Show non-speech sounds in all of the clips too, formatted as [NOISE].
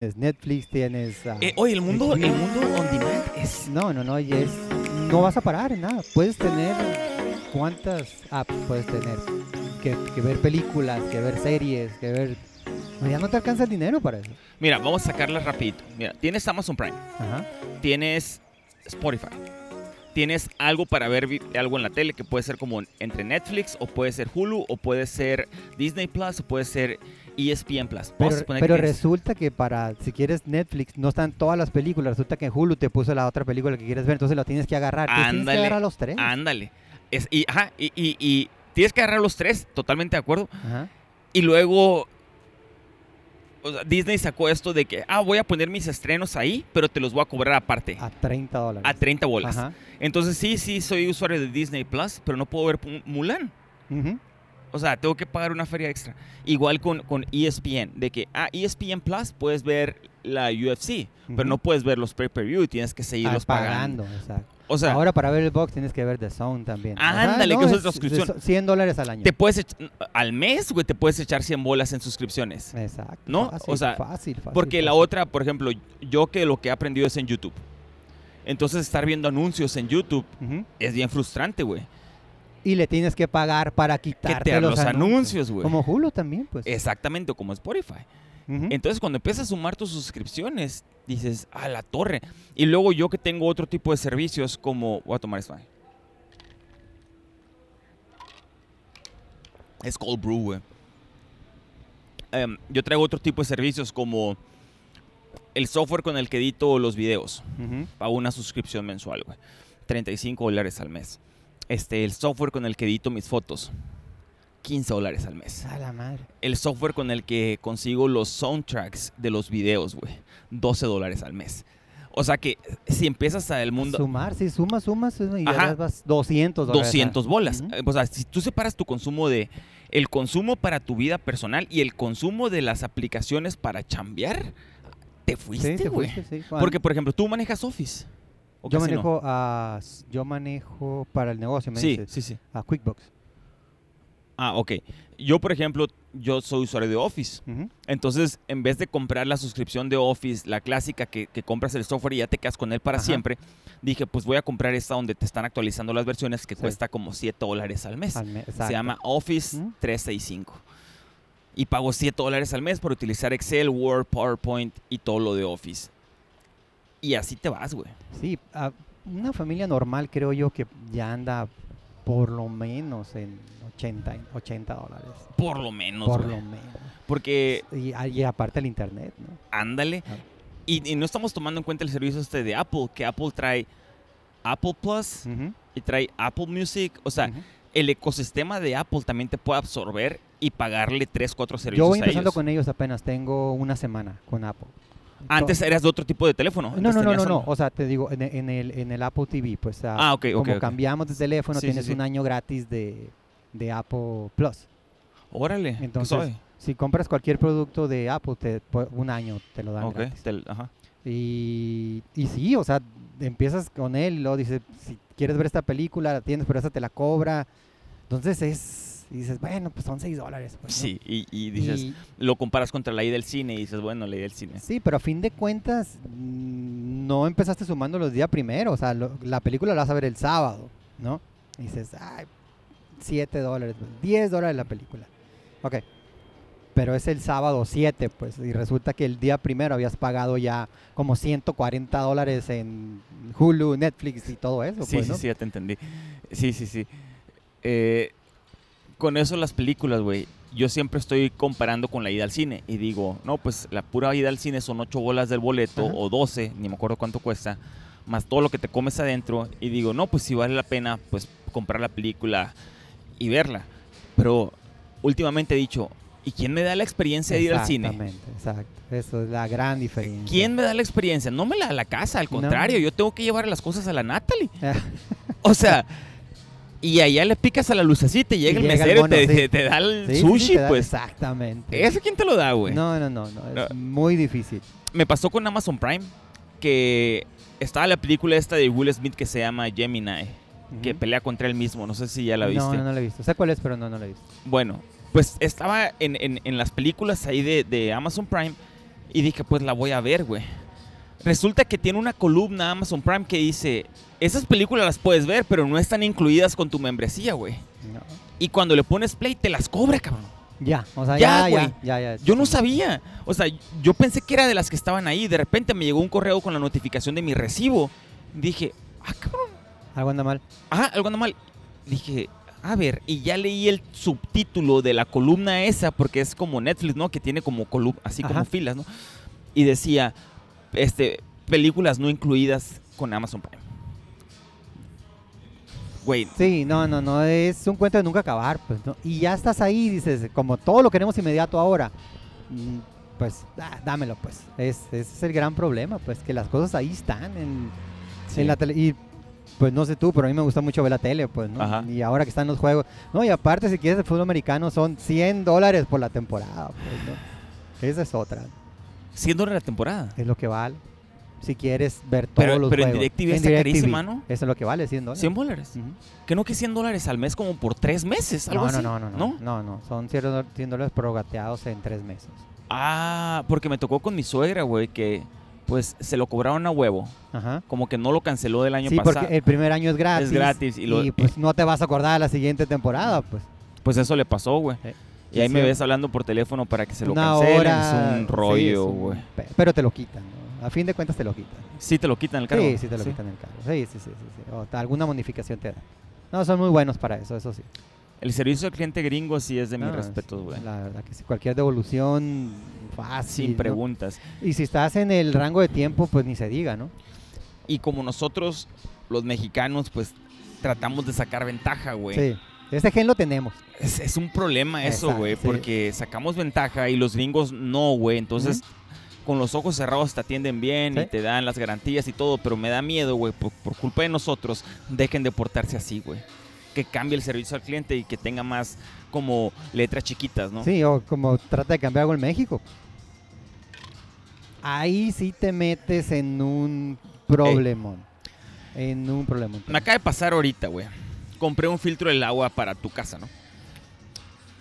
tienes Netflix, tienes... ah, Eh, oye, el mundo, el mundo on demand es... No, no, no, y es, no vas a parar en nada. Puedes tener cuántas apps puedes tener. Que, que ver películas, que ver series, que ver... Ya no te alcanza el dinero para eso. Mira, vamos a sacarlas rapidito. Mira, tienes Amazon Prime, Ajá. tienes Spotify, tienes algo para ver algo en la tele que puede ser como entre Netflix o puede ser Hulu o puede ser Disney Plus o puede ser ESPN Plus. A Pero, pero que resulta que para, si quieres Netflix, no están todas las películas. Resulta que en Hulu te puso la otra película que quieres ver, entonces lo tienes que agarrar. Te tienes que Ándale, agarrar los tres. Ándale. Es, y, ajá, y, y- y tienes que agarrar los tres, totalmente de acuerdo. Ajá. Y luego o sea, Disney sacó esto de que, ah, voy a poner mis estrenos ahí, pero te los voy a cobrar aparte. A 30 dólares. A 30 bolas. Ajá. Entonces sí, sí, soy usuario de Disney Plus, pero no puedo ver Mu- Mulan. Ujú. O sea, tengo que pagar una feria extra. Igual con, con ESPN, de que, ah, ESPN Plus puedes ver la UFC, pero Ujú. no puedes ver los pay-per-view tienes que Ah, seguirlos pagando. exacto. O sea, Ahora para ver el box tienes que ver The Zone también. Ándale, que no, es otra suscripción. de so- 100 dólares al año. te puedes al mes, güey, te puedes echar 100 bolas en suscripciones. Exacto. ¿No? Fácil, O sea, fácil, fácil, Porque la fácil. otra, por ejemplo, yo que lo que he aprendido es en YouTube. Entonces estar viendo anuncios en YouTube Ujú. es bien frustrante, güey. Y le tienes que pagar para quitarte te los, los anuncios, güey. Como Hulu también, pues. Exactamente, como Spotify. Entonces cuando empiezas a sumar tus suscripciones, dices, a la torre. Y luego yo que tengo otro tipo de servicios como... Voy a tomar esto. Es cold brew, güey. Em, yo traigo otro tipo de servicios como el software con el que edito los videos. Ujú. Pago una suscripción mensual, güey. 35 dólares al mes. Este, el software con el que edito mis fotos. 15 dólares al mes. A la madre. El software con el que consigo los soundtracks de los videos, güey. 12 dólares al mes. O sea que si empiezas a el mundo... Sumar, si sumas, sumas y ya vas 200 dólares. 200 bolas. Eh, O sea, si tú separas tu consumo de... El consumo para tu vida personal y el consumo de las aplicaciones para chambear, te Sí, fuiste, te güey. sí. Cuando- Porque, por ejemplo, tú manejas Office. ¿O yo casi no? manejo, a, yo manejo para el negocio, me Sí, dices, sí, sí. a QuickBooks. Ah, ok. Yo, por ejemplo, yo soy usuario de Office. Entonces, en vez de comprar la suscripción de Office, la clásica que, que compras el software y ya te quedas con él para Ajá. siempre, dije, pues voy a comprar esta donde te están actualizando las versiones que Sí. cuesta como 7 dólares al mes. Al Se llama Office Ujú. 365. Y pago 7 dólares al mes por utilizar Excel, Word, PowerPoint y todo lo de Office. Y así te vas, güey. Sí, a- una familia normal creo yo que ya anda por lo menos en 80, y- 80 dólares. Por lo menos, por güey. lo menos. Porque, Y, ah, y aparte el internet, ¿no? ándale. Ah. Y, y no estamos tomando en cuenta el servicio este de Apple, que Apple trae Apple Plus y trae Apple Music. O sea, el ecosistema de Apple también te puede absorber y pagarle 3, 4 servicios Yo voy a empezando ellos. con ellos apenas, tengo una semana con Apple. Antes eras de otro tipo de teléfono. No, no, no, no, no, o sea, te digo, en, en el, en el Apple TV, pues ah, Ah, ok, ok, como cambiamos de teléfono, Sí, tienes sí. un año gratis de, de Apple Plus. Órale, ¿qué Entonces. Si compras cualquier producto de Apple, te, un año te lo dan Ok, gratis. ajá. Y, y sí, o sea, empiezas con él y luego dice, si quieres ver esta película, la tienes, pero esa te la cobra. Entonces es, y dices, bueno, pues son 6 dólares. pues, ¿no? Sí, y, y dices, Y- lo comparas contra la ida del cine y dices, bueno, la ida del cine. sí, pero a fin de cuentas, mm, no empezaste sumando los días primero. O sea, lo- la película la vas a ver el sábado, ¿no? Y dices, ay, 7 dólares, 10 dólares la película. Ok. Pero es el sábado 7, pues, y resulta que el día primero habías pagado ya como 140 dólares en Hulu, Netflix y todo eso. Sí, pues, sí, sí, ya te entendí. Sí, sí, sí. Eh, con eso las películas, güey, yo siempre estoy comparando con la ida al cine y digo, no, pues la pura ida al cine son 8 bolas del boleto Ajá. o 12, ni me acuerdo cuánto cuesta, más todo lo que te comes adentro y digo, no, pues si vale la pena, pues comprar la película y verla. Pero últimamente he dicho, ¿y quién me da la experiencia de ir al cine? Exactamente, exacto. Eso es la gran diferencia. ¿Quién me da la experiencia? No me la da la casa, al No. contrario, yo tengo que llevar las cosas a la Natalie. [LAUGHS] O sea, y allá le picas a la lucecita y llega el llega el mesero y te, sí. te- [LAUGHS] te da el Sí, sí, sí, sushi, da- pues. Exactamente. ¿Ese quién te lo da, güey? No, no, no, no, es No. muy difícil. Me pasó con Amazon Prime que estaba la película esta de Will Smith que se llama Gemini, que pelea contra él mismo. No sé si ya la viste. No, no, no la he visto. Sé cuál es, pero no, no la he visto. Bueno, pues estaba en, en- en las películas ahí de, de Amazon Prime Y dije, pues la voy a ver, güey. Resulta que tiene una columna Amazon Prime que dice, esas películas las puedes ver, pero no están incluidas con tu membresía, güey. No. Y cuando le pones play, te las cobra, cabrón. Ya, o sea, Ya, ya, güey. ya, ya, ya. Yo no sabía. O sea, yo pensé que era de las que estaban ahí. De repente me llegó un correo con la notificación de mi recibo. Dije, ah, cabrón. Algo anda mal. Ah, algo anda mal. Dije, a ver, y ya leí el subtítulo de la columna esa, porque es como Netflix, ¿no? Que tiene como así como filas, ¿no? Y decía, este, películas no incluidas con Amazon Prime. Güey, Sí, no, no, no, es un cuento de nunca acabar, pues, ¿no? Y ya estás ahí, dices, como todo lo queremos inmediato ahora, mm, pues, ah, dámelo, pues. Es, ese es el gran problema, pues, que las cosas ahí están en, sí. en la tele. Y, pues, no sé tú, pero a mí me gusta mucho ver la tele, pues, ¿no? Ajá. Y ahora que están los juegos. No, y aparte, si quieres el fútbol americano, son 100 dólares por la temporada, pues, ¿no? Esa es otra, siendo la temporada. es lo que vale. Si quieres ver todos Pero- los pero en juegos. DirecTV está carísima, ¿no? Eso es lo que vale, 100 dólares. 100 dólares. Ujú. Que no que 100 dólares al mes como por tres meses, algo No, así. no, no, no, no, no, no, son 100 dólares- 100 dólares prorrateados en tres meses. Ah, porque me tocó con mi suegra, güey, que pues se lo cobraron a huevo. Ajá. Como que no lo canceló del año Sí, pasado. porque el primer año es gratis. Es gratis y lo- pues no te vas a acordar de la siguiente temporada, pues. Pues eso le pasó, güey. Eh, Y ahí sí, me sí. ves hablando por teléfono para que se lo Una cancelen. hora. es un sí, rollo, güey. pe- Pero te lo quitan, ¿no? A fin de cuentas te lo quitan. Sí te lo quitan el cargo. Sí, sí te lo quitan el cargo. Sí, sí, sí, sí, sí. O alguna modificación te dan. No, son muy buenos para eso, eso sí. El servicio al cliente gringo sí es de mis No, respetos, sí, güey. La verdad que sí, cualquier devolución fácil. Sin ¿no? preguntas. Y si estás en el rango de tiempo, pues ni se diga, ¿no? Y como nosotros, los mexicanos, pues tratamos de sacar ventaja, güey. Sí. Ese gen lo tenemos. Es, es un problema eso, güey, sí. porque sacamos ventaja y los gringos no, güey. Entonces, con los ojos cerrados te atienden bien Sí. y te dan las garantías y todo, pero me da miedo, güey, por, por culpa de nosotros, dejen de portarse así, güey. Que cambie el servicio al cliente y que tenga más como letras chiquitas, ¿no? Sí, o como trata de cambiar algo en México. Ahí sí te metes en un problemón. En un problemón. Me acaba de pasar ahorita, güey. Compré un filtro del agua para tu casa, ¿no?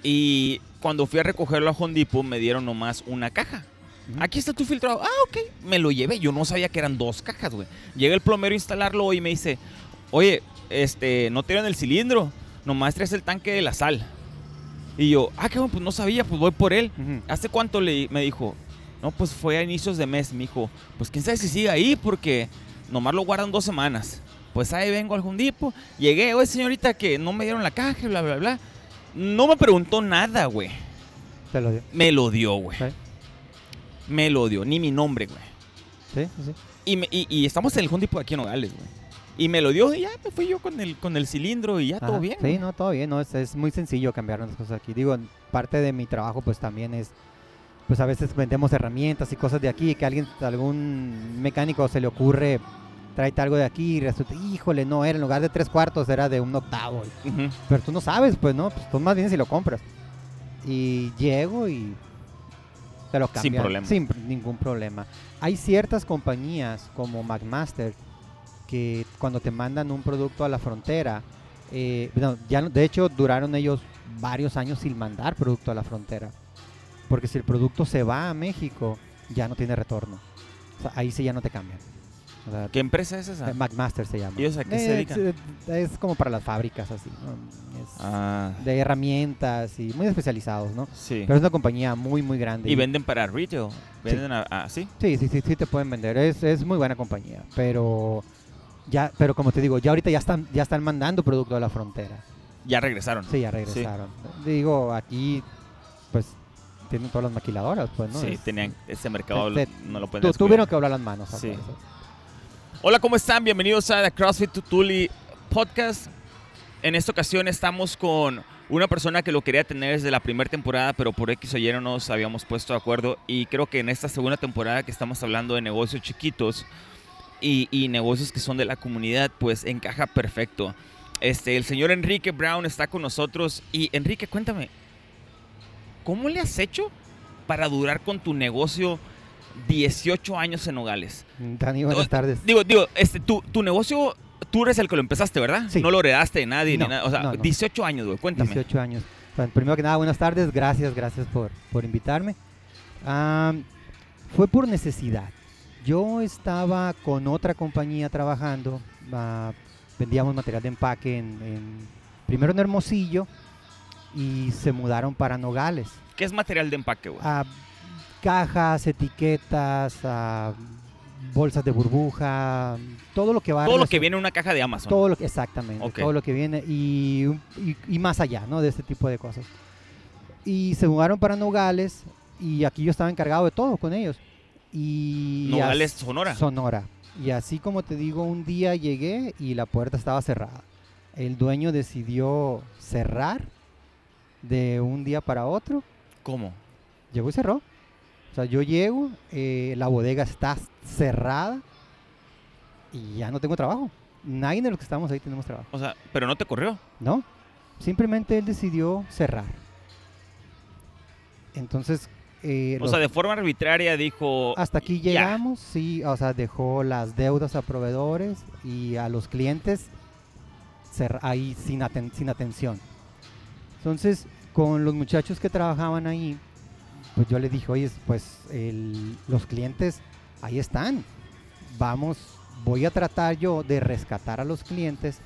Y cuando fui a recogerlo a Home Depot me dieron nomás una caja. Aquí está tu filtro. Ah, ok. Me lo llevé. Yo no sabía que eran dos cajas, güey. Llega el plomero a instalarlo y me dice, oye, este, no tienen el cilindro. Nomás traes el tanque de la sal. Y yo, ah, qué bueno, pues no sabía, pues voy por él. ¿Hace cuánto le me dijo? No, pues fue a inicios de mes. Me dijo, pues quién sabe si sigue ahí porque nomás lo guardan dos semanas. Pues ahí vengo al Jundipo. Llegué, oye señorita, que no me dieron la caja, bla, bla, bla. No me preguntó nada, güey. Te lo dio. Me lo dio, güey. Sí, Me lo dio, ni mi nombre, güey. sí, sí. Y, me- y- y estamos en el Jundipo de aquí en Nogales, güey. Y me lo dio y ya me fui yo con el, con el cilindro y ya todo bien. Sí, güey. no, todo bien. No, es, es muy sencillo cambiar las cosas aquí. Digo, parte de mi trabajo pues también es, pues a veces vendemos herramientas y cosas de aquí que a alguien, algún mecánico se le ocurre, tráete algo de aquí y resulta, híjole, no, era en lugar de tres cuartos, era de un octavo. Ujú. Pero tú no sabes, pues, ¿no? Pues tú más bien si lo compras. Y llego y te lo Sin cambian. problema. Sin ningún problema. Hay ciertas compañías como McMaster que cuando te mandan un producto a la frontera, eh, no, ya, de hecho duraron ellos varios años sin mandar producto a la frontera. Porque si el producto se va a México, ya no tiene retorno. O sea, ahí sí ya no te cambian. O sea, ¿Qué empresa es esa? eh, McMaster se llama. ¿Ellos a qué se Eh, dedican? Es, es como para las fábricas así, ¿no? Es Ah, de herramientas y muy especializados, ¿no? sí. Pero es una compañía muy, muy grande. Y venden para retail. Venden a, a- ¿sí? Sí, sí, sí, sí te pueden vender. Es, es muy buena compañía. Pero ya, pero como te digo, ya ahorita ya están, ya están mandando producto a la frontera. Ya regresaron. Sí, ya regresaron. Digo, aquí, pues, tienen todas las maquiladoras, pues, ¿no? Sí, Es- tenían ese mercado, no lo pueden tuvieron que hablar las manos. Sí. Hola, ¿cómo están? Bienvenidos a The CrossFit Tutuli Podcast. En esta ocasión estamos con una persona que lo quería tener desde la primera temporada, pero por X o Y no nos habíamos puesto de acuerdo. Y creo que en esta segunda temporada que estamos hablando de negocios chiquitos y, y negocios que son de la comunidad, pues encaja perfecto. Este, el señor Enrique Brown está con nosotros. Y Enrique, cuéntame, ¿cómo le has hecho para durar con tu negocio 18 años en Nogales? Dani, buenas tardes. Digo, digo, este, tu, tu negocio, tú eres el que lo empezaste, ¿verdad? Sí. No lo heredaste de nadie No, ni nada. O sea, no, no. 18 años, güey, cuéntame. 18 años. Bueno, primero que nada, buenas tardes. Gracias, gracias por, por invitarme. Fue por necesidad. Yo estaba con otra compañía trabajando, ah, vendíamos material de empaque en, en- primero en Hermosillo y se mudaron para Nogales. ¿Qué es material de empaque, güey? a cajas, etiquetas, a bolsas de burbuja, todo lo que va Todo lo que viene en una caja de Amazon. todo lo que exactamente, todo lo que viene y, un- y, y más allá, ¿no? De este tipo de cosas. Y se mudaron para Nogales y aquí yo estaba encargado de todo con ellos. Y Nogales, Sonora. Sonora. Y así como te digo, un día llegué y la puerta estaba cerrada. El dueño decidió cerrar de un día para otro ¿Cómo? llegó y cerró. O sea, yo llego, eh, la bodega está cerrada y ya no tengo trabajo. Nadie de los que estamos ahí tenemos trabajo. O sea, pero no te corrió. ¿No? Simplemente él decidió cerrar. Entonces, eh, O los- sea, de forma arbitraria dijo. hasta aquí ya. llegamos, sí, o sea, dejó las deudas a proveedores y a los clientes ahí sin, aten- sin atención. Entonces, con los muchachos que trabajaban ahí, pues yo le dije, oye, pues el- los clientes ahí están. Vamos, voy a tratar yo de rescatar a los clientes.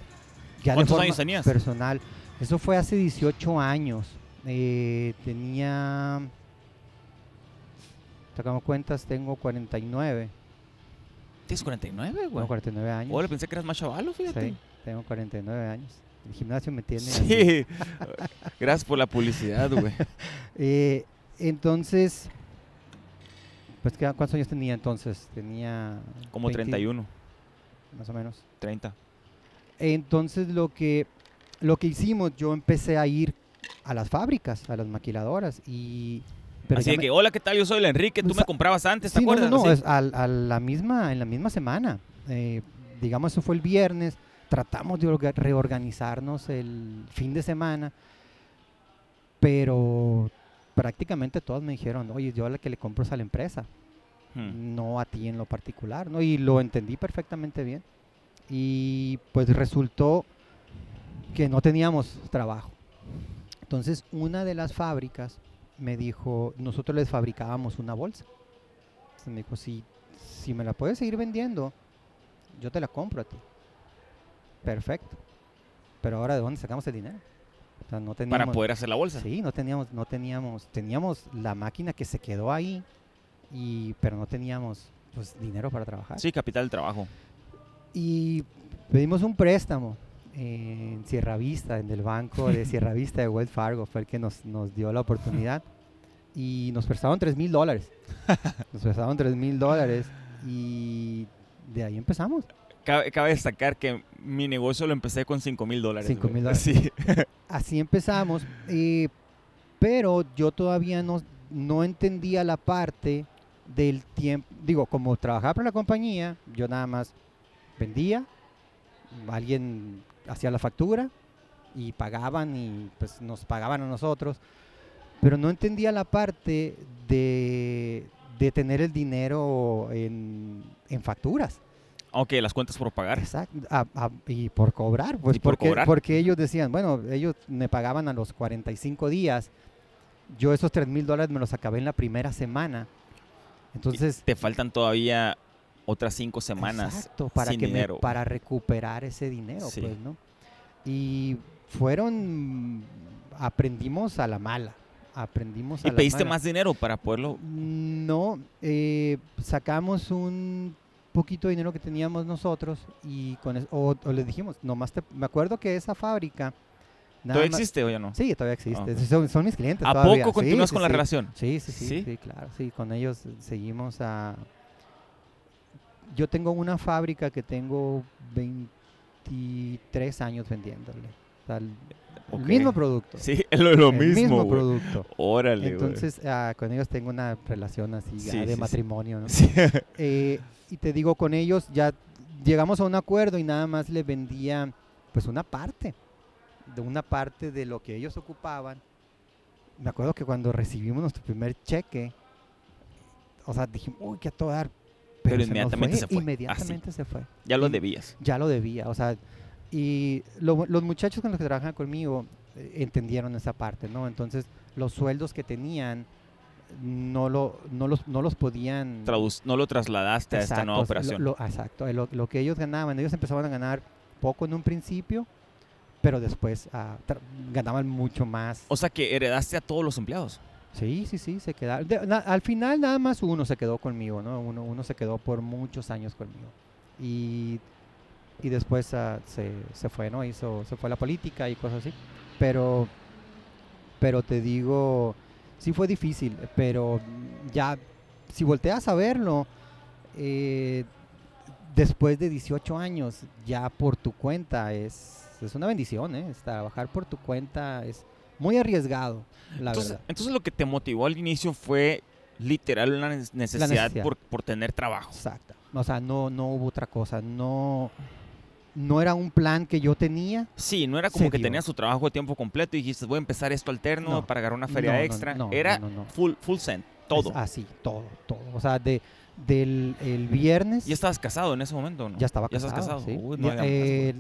Ya de ¿Cuántos forma años tenías? Personal. Eso fue hace 18 años. Eh, tenía, sacamos cuentas, tengo 49. Tienes 49, güey. Tengo 49 años. Hola, pensé que eras más chavalo, fíjate. Sí, tengo 49 años. El gimnasio me tiene. Sí. [LAUGHS] Gracias por la publicidad, güey. [LAUGHS] Eh, entonces, pues, ¿qué- ¿cuántos años tenía entonces? Tenía. Como 20, 31, Más o menos. 30. Entonces, lo que, lo que hicimos, yo empecé a ir a las fábricas, a las maquiladoras. y pero Así de que, hola, ¿qué tal? Yo soy el Enrique, tú Pues, me comprabas antes, ¿te Sí, acuerdas? No, no, es a, la misma, en la misma semana. Eh, digamos, eso fue el viernes. Tratamos de orga- reorganizarnos el fin de semana, pero prácticamente todos me dijeron, oye, yo a la que le compro es a la empresa, Hmm. no a ti en lo particular, ¿no? Y lo entendí perfectamente bien. Y pues resultó que no teníamos trabajo. Entonces, una de las fábricas me dijo, nosotros les fabricábamos una bolsa. Entonces me dijo, si, si me la puedes seguir vendiendo, yo te la compro a ti. Perfecto. Pero ahora, ¿de dónde sacamos el dinero? O sea, no teníamos, Para poder hacer la bolsa. Sí, no teníamos, no teníamos, teníamos la máquina que se quedó ahí, y, pero no teníamos pues, dinero para trabajar. Sí, capital del trabajo. Y pedimos un préstamo en Sierra Vista, en el banco de [LAUGHS] Sierra Vista de Wells Fargo, fue el que nos, nos dio la oportunidad. Y nos prestaron 3 mil dólares. [LAUGHS] Nos prestaron 3 mil dólares y de ahí empezamos. Cabe, cabe destacar que mi negocio lo empecé con 5 mil dólares. Cinco güey. mil [LAUGHS] dólares. Sí. Así empezamos, eh, pero yo todavía no, no entendía la parte del tiempo. Digo, como trabajaba para la compañía, yo nada más vendía, alguien hacía la factura y pagaban y pues nos pagaban a nosotros, pero no entendía la parte de, de tener el dinero en, en facturas. Ok, las cuentas por pagar. Exacto, a- a- y por cobrar, pues Y por porque, cobrar. porque ellos decían, bueno, ellos me pagaban a los 45 días, yo esos 3 mil dólares me los acabé en la primera semana, entonces... Te faltan todavía otras 5 semanas Exacto, para sin que me- dinero. para recuperar ese dinero, Sí. pues, ¿no? Y fueron, aprendimos a la mala, aprendimos a ¿Y pediste más dinero para poderlo? No, eh, sacamos un poquito dinero que teníamos nosotros y con eso, o, o les dijimos, nomás te, me acuerdo que esa fábrica... ¿Todavía más- existe o ya no? Sí, todavía existe. Ah. Son, son mis clientes ¿A todavía. poco continúas sí, con la sí. relación? Sí, sí, sí, ¿Sí? sí, claro. Sí, con ellos seguimos a... Yo tengo una fábrica que tengo 23 años vendiéndole. O sea, el, el mismo producto. Sí, es lo, lo el mismo, güey. producto. Órale. Entonces, ah, con ellos tengo una relación así Sí, de sí, matrimonio, ¿no? [LAUGHS] Sí. Eh, y te digo, con ellos ya llegamos a un acuerdo y nada más le vendía pues una parte, de una parte de lo que ellos ocupaban. Me acuerdo que cuando recibimos nuestro primer cheque, o sea, dijimos, uy, que a todo dar. Pero se nos inmediatamente se fue, Inmediatamente se fue. ya lo debías. Ya lo debía, o sea, y lo- los muchachos con los que trabajan conmigo eh, entendieron esa parte, ¿no? Entonces, los sueldos que tenían no, lo, no, los, no los podían... Traduc- no lo trasladaste a esta Exacto, nueva operación. lo- exacto, lo, lo que ellos ganaban, ellos empezaban a ganar poco en un principio, pero después ah, ganaban mucho más. o sea que heredaste a todos los empleados. Sí, sí, sí, se quedaron. de- na- al final nada más uno se quedó conmigo, ¿no? Uno, uno se quedó por muchos años conmigo. Y, y después ah, se, se fue, ¿no? Hizo, se fue a la política y cosas así. Pero, pero te digo, sí fue difícil, pero ya, si volteas a verlo, eh, después de 18 años, ya por tu cuenta, es, es una bendición, ¿eh? Es Trabajar por tu cuenta es muy arriesgado, la Entonces, verdad. entonces lo que te motivó al inicio fue literal una necesidad. Por, por tener trabajo. Exacto. O sea, no, no hubo otra cosa. No, no era un plan que yo tenía. Sí, no era como que dio. tenías tu trabajo de tiempo completo y dijiste, voy a empezar esto alterno No. para agarrar una feria No, extra. no, era no, no, no. full, full send, todo. Es así, todo, todo. O sea, de, del el viernes ¿Ya estabas casado en ese momento no? ya estaba ¿Ya casado. estás casado? sí. Uy, no Ya, güey.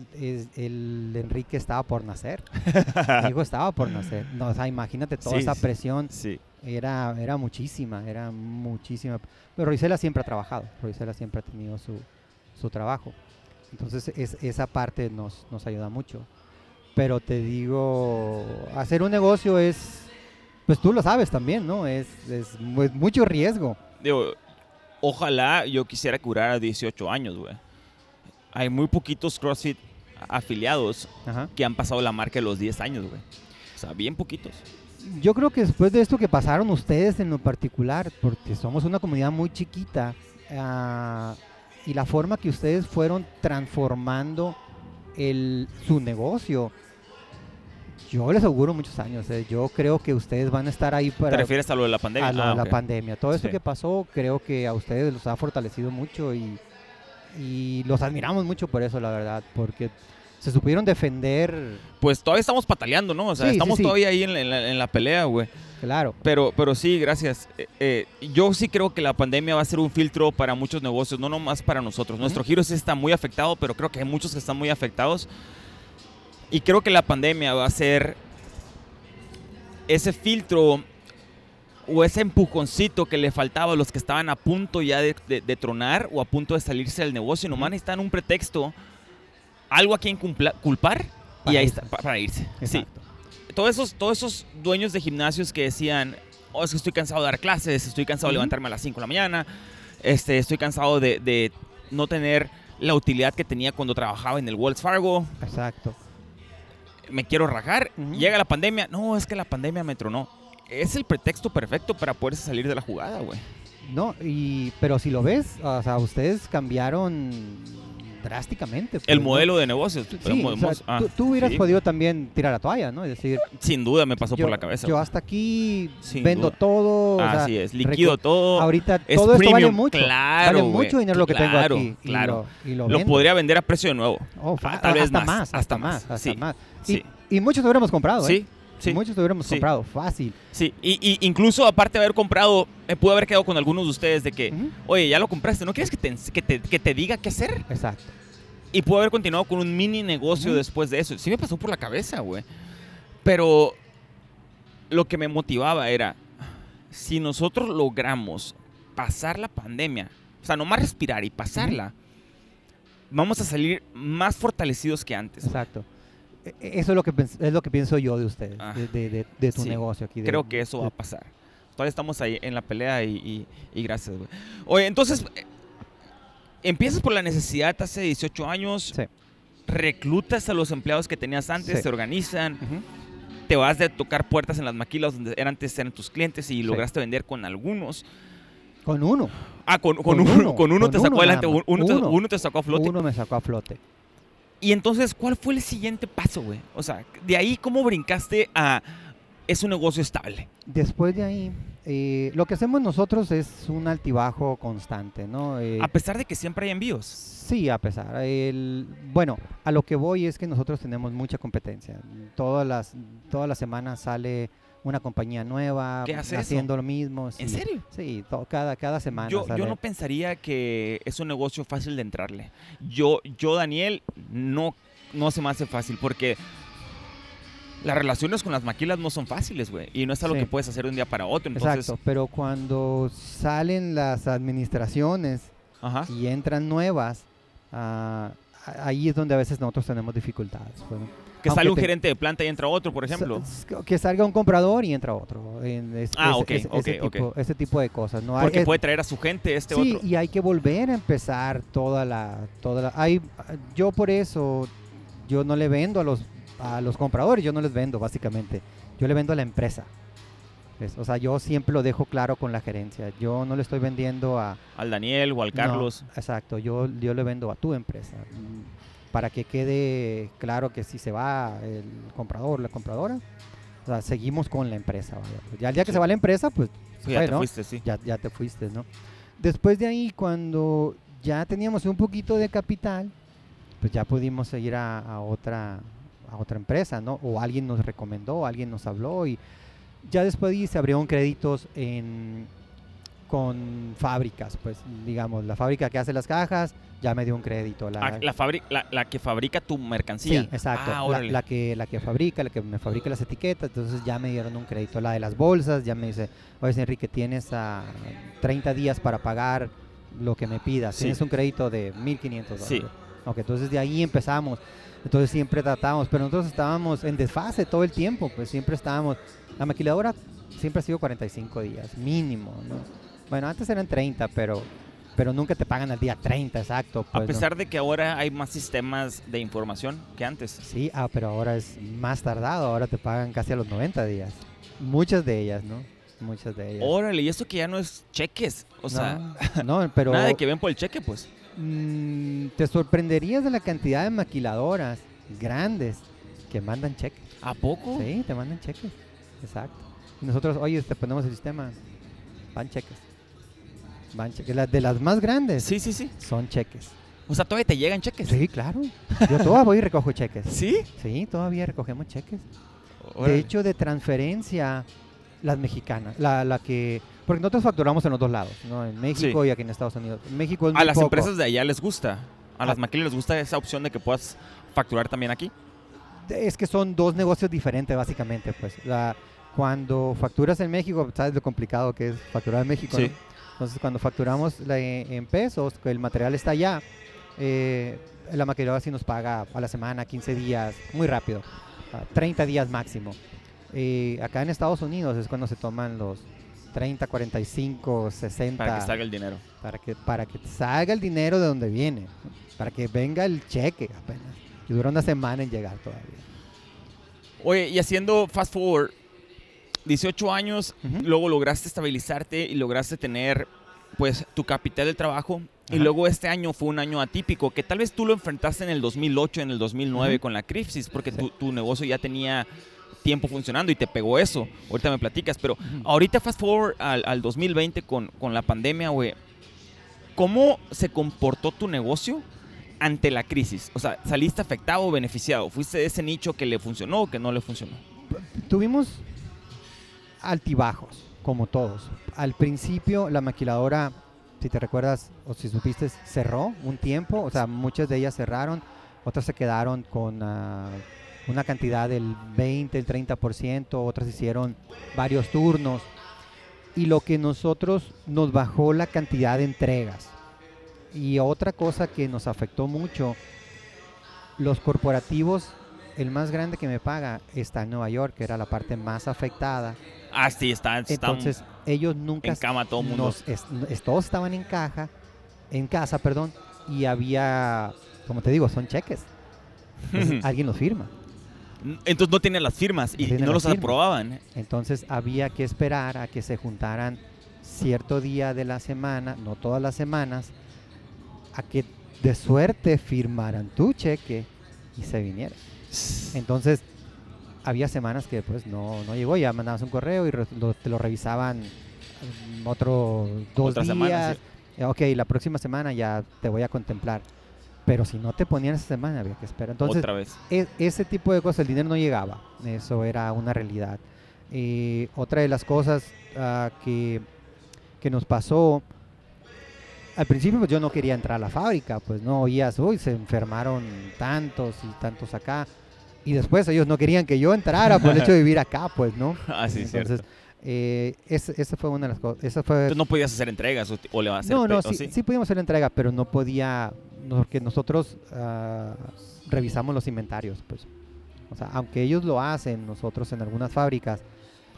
el, Enrique estaba por nacer. [LAUGHS] Mi hijo estaba por nacer. No, o sea, imagínate toda Sí, esa presión. Sí. Era, era muchísima, era muchísima. Pero Roisela siempre ha trabajado. Roisela siempre ha tenido su, su trabajo. Entonces es- esa parte nos, nos ayuda mucho. Pero te digo, hacer un negocio es, pues tú lo sabes también, ¿no? Es, es es mucho riesgo. Digo, ojalá yo quisiera curar a 18 años, güey. Hay muy poquitos CrossFit afiliados Ajá. que han pasado la marca de los 10 años, güey. O sea, bien poquitos. Yo creo que después de esto que pasaron ustedes en lo particular, porque somos una comunidad muy chiquita, ah, y la forma que ustedes fueron transformando el, su negocio, yo les auguro muchos años. eh. Yo creo que ustedes van a estar ahí ¿Te para refieres a lo de la pandemia? a lo Ah, de la pandemia. Todo esto Sí. que pasó, creo que a ustedes los ha fortalecido mucho y, y los admiramos mucho por eso, la verdad, porque se supieron defender, Pues todavía estamos pataleando, ¿no? O sea, sí, estamos sí. todavía ahí en la, en la- en la pelea, güey. Claro. Pero, pero sí, gracias. Eh, eh, yo sí creo que la pandemia va a ser un filtro para muchos negocios, no nomás para nosotros. Nuestro giro sí está muy afectado, pero creo que hay muchos que están muy afectados. Y creo que la pandemia va a ser ese filtro o ese empujoncito que le faltaba a los que estaban a punto ya de, de- de tronar o a punto de salirse del negocio. Nomás necesitan un pretexto, algo a quien cumpla- culpar y ahí irse. está, pa- para irse. Sí Exacto. Todos esos, todos esos dueños de gimnasios que decían, oh, es que estoy cansado de dar clases, estoy cansado de levantarme a las 5 de la mañana, este, estoy cansado de, de no tener la utilidad que tenía cuando trabajaba en el Wells Fargo, Exacto. me quiero rajar, llega la pandemia, no, es que la pandemia me tronó. Es el pretexto perfecto para poderse salir de la jugada, güey. No, y pero si lo ves, o sea, ustedes cambiaron drásticamente. pues, El ¿no? modelo de negocios. Sí, o sea, ah, tú, tú hubieras sí, podido también tirar la toalla, ¿no? Es decir, Sin duda me pasó yo, por la cabeza. yo hasta aquí Sin vendo duda. todo. o sea, Así es, liquido todo. Ahorita es todo esto vale mucho. claro, vale mucho dinero lo que claro, tengo aquí. y claro. lo- Y lo, Lo vendo. podría vender a precio de nuevo. Oh, tal vez hasta más, más, hasta hasta más, hasta sí, más. sí. Y, y muchos lo hubiéramos comprado, ¿eh? Sí. Muchos hubiéramos Sí. comprado, fácil. Sí, y, y incluso aparte de haber comprado, me pude haber quedado con algunos de ustedes de que, oye, ya lo compraste, ¿no quieres que te, que te, que te diga qué hacer? Exacto. Y pude haber continuado con un mini negocio después de eso. Sí me pasó por la cabeza, güey. Pero lo que me motivaba era, si nosotros logramos pasar la pandemia, o sea, nomás respirar y pasarla, vamos a salir más fortalecidos que antes. Exacto. E- Eso es lo que es lo que pienso yo de ustedes, Ah, de, de- de- de tu sí. negocio aquí. de- Creo que eso va a pasar. Todavía estamos ahí en la pelea y, y- y gracias, güey. Oye, entonces, eh, empiezas por la necesidad hace 18 años, Sí. reclutas a los empleados que tenías antes, Sí. se organizan, te vas de tocar puertas en las maquilas donde eran- antes eran tus clientes y lograste vender con algunos. Con uno. Ah, con, con Con uno, uno, con uno con te sacó adelante, Uno. uno te sacó a flote. Uno me sacó a flote. Y entonces, ¿cuál fue el siguiente paso, güey? O sea, de ahí, ¿cómo brincaste a es un negocio estable? Después de ahí, eh, lo que hacemos nosotros es un altibajo constante, ¿no? Eh, A pesar de que siempre hay envíos. sí, a pesar. El, bueno, a lo que voy es que nosotros tenemos mucha competencia. Todas las, todas las semanas sale una compañía nueva haciendo lo mismo. ¿En serio? Sí, cada, cada semana. Yo, yo no pensaría que es un negocio fácil de entrarle. Yo, yo Daniel, no, no se me hace fácil porque las relaciones con las maquilas no son fáciles, güey. Y no es algo Sí. que puedes hacer de un día para otro. Entonces, Exacto, pero cuando salen las administraciones Ajá. y entran nuevas, a- ahí es donde a veces nosotros tenemos dificultades. pues, ¿no? Que sale un te- gerente de planta y entra otro, por ejemplo. Que salga un comprador y entra otro. es- Ah, ese- ok, ese, ok, ese ok. tipo, ese tipo de cosas. ¿no? Hay- Porque es- puede traer a su gente este sí, otro. y hay que volver a empezar toda la... Toda la hay, yo por eso, yo no le vendo a los, a los compradores, yo no les vendo básicamente. Yo le vendo a la empresa. O sea, yo siempre lo dejo claro con la gerencia. Yo no le estoy vendiendo a... Al Daniel o al Carlos. no, exacto, yo, yo le vendo a tu empresa. Para que quede claro que si se va el comprador la compradora, o sea, seguimos con la empresa. Pues Ya el día que Sí. se va la empresa, pues Sí, ya te ¿no? fuiste, sí. ya, ya te fuiste, ¿no? Después de ahí, cuando ya teníamos un poquito de capital, pues ya pudimos ir a, a otra a otra empresa, ¿no? O alguien nos recomendó, alguien nos habló y ya después ahí se abrieron créditos en con fábricas, pues digamos, la fábrica que hace las cajas ya me dio un crédito. La, Ah, la, la, la que fabrica tu mercancía. Sí, exacto. Ah, la, que, la que fabrica, la que me fabrica las etiquetas, entonces ya me dieron un crédito. La de las bolsas, ya me dice, oye Enrique, tienes a 30 días para pagar lo que me pidas. Sí. Tienes un crédito de 1.500 dólares. Sí. Ok, entonces de ahí empezamos. Entonces siempre tratábamos, pero nosotros estábamos en desfase todo el tiempo, pues siempre estábamos. La maquiladora siempre ha sido 45 días, mínimo, ¿no? Bueno, antes eran 30, pero, pero nunca te pagan al día 30, exacto. A pues, ¿no? pesar de que ahora hay más sistemas de información que antes. Sí, ah, pero ahora es más tardado, ahora te pagan casi a los 90 días. Muchas de ellas, ¿no? Muchas de ellas. Órale, y eso que ya no es cheques. O sea, no, no, pero [LAUGHS] nada de que ven por el cheque, pues. mm, te sorprenderías de la cantidad de maquiladoras grandes que mandan cheques. ¿A poco? Sí, te mandan cheques. Exacto. Y nosotros, oye, te ponemos el sistema, van cheques. Van cheques. Las de las más grandes Sí, sí, sí. son cheques. O sea, todavía te llegan cheques. Sí, claro. Yo todavía voy y recojo cheques. ¿Sí? Sí, todavía recogemos cheques. Órale. De hecho, de transferencia, las mexicanas, la, la que... Porque nosotros facturamos en los dos lados, ¿no? En México Sí. y aquí en Estados Unidos. En México es a muy las poco. empresas de allá les gusta. A las Ah. maquilas les gusta esa opción de que puedas facturar también aquí. Es que son dos negocios diferentes, básicamente, pues. La, cuando facturas en México, sabes lo complicado que es facturar en México, Sí. ¿no? Entonces, cuando facturamos la- en pesos, que el material está allá, eh, la maquiladora sí nos paga a la semana, 15 días, muy rápido, ah, 30 días máximo. Eh, acá en Estados Unidos es cuando se toman los 30, 45, 60 Para que salga el dinero. para que para que salga el dinero de donde viene, para que venga el cheque apenas. Y dura una semana en llegar todavía. Oye, y haciendo fast forward, 18 años, luego lograste estabilizarte y lograste tener pues tu capital de trabajo y luego este año fue un año atípico que tal vez tú lo enfrentaste en el 2008, en el 2009 Ujú. con la crisis porque Sí. tu, tu negocio ya tenía tiempo funcionando y te pegó eso. Ahorita me platicas, pero ahorita fast forward al, al 2020 con, con la pandemia, güey. ¿Cómo se comportó tu negocio ante la crisis? O sea, ¿saliste afectado o beneficiado? ¿Fuiste de ese nicho que le funcionó o que no le funcionó? Tuvimos altibajos, como todos. Al principio la maquiladora, si te recuerdas o si supiste, cerró un tiempo, o sea, muchas de ellas cerraron, otras se quedaron con ah, una cantidad del 20, el 30%, otras hicieron varios turnos. Y lo que nosotros nos bajó la cantidad de entregas. Y otra cosa que nos afectó mucho, los corporativos, el más grande que me paga está en Nueva York, que era la parte más afectada. Ah, sí, está, está Entonces, ellos nunca en cama todo mundo. nos es- es- todos estaban en caja, en casa, perdón, y había, como te digo, son cheques. Entonces, alguien los firma. Entonces no tienen las firmas y, No los firmas. aprobaban. Entonces había que esperar a que se juntaran cierto día de la semana, no todas las semanas, a que de suerte firmaran tu cheque y se viniera. Entonces había semanas que pues no, no llegó, ya mandabas un correo y re- lo- te lo revisaban otro dos Otra días. semana, Eh, Ok, la próxima semana ya te voy a contemplar. Pero si no te ponían esa semana había que esperar. Entonces Otra vez. e- ese tipo de cosas, el dinero no llegaba, eso era una realidad. Eh, otra de las cosas ah, que, que nos pasó, al principio pues, yo no quería entrar a la fábrica, pues no oías, uy, se enfermaron tantos y tantos acá. Y después ellos no querían que yo entrara por el hecho de vivir acá, pues, ¿no? [LAUGHS] Ah, sí, Entonces, cierto. eh, esa fue una de las cosas. Esa fue Entonces no podías hacer entregas o, o le vas a hacer no, no, sí, sí pudimos hacer entrega, pero no podía, porque nosotros ah, revisamos los inventarios, pues. O sea, aunque ellos lo hacen, nosotros en algunas fábricas,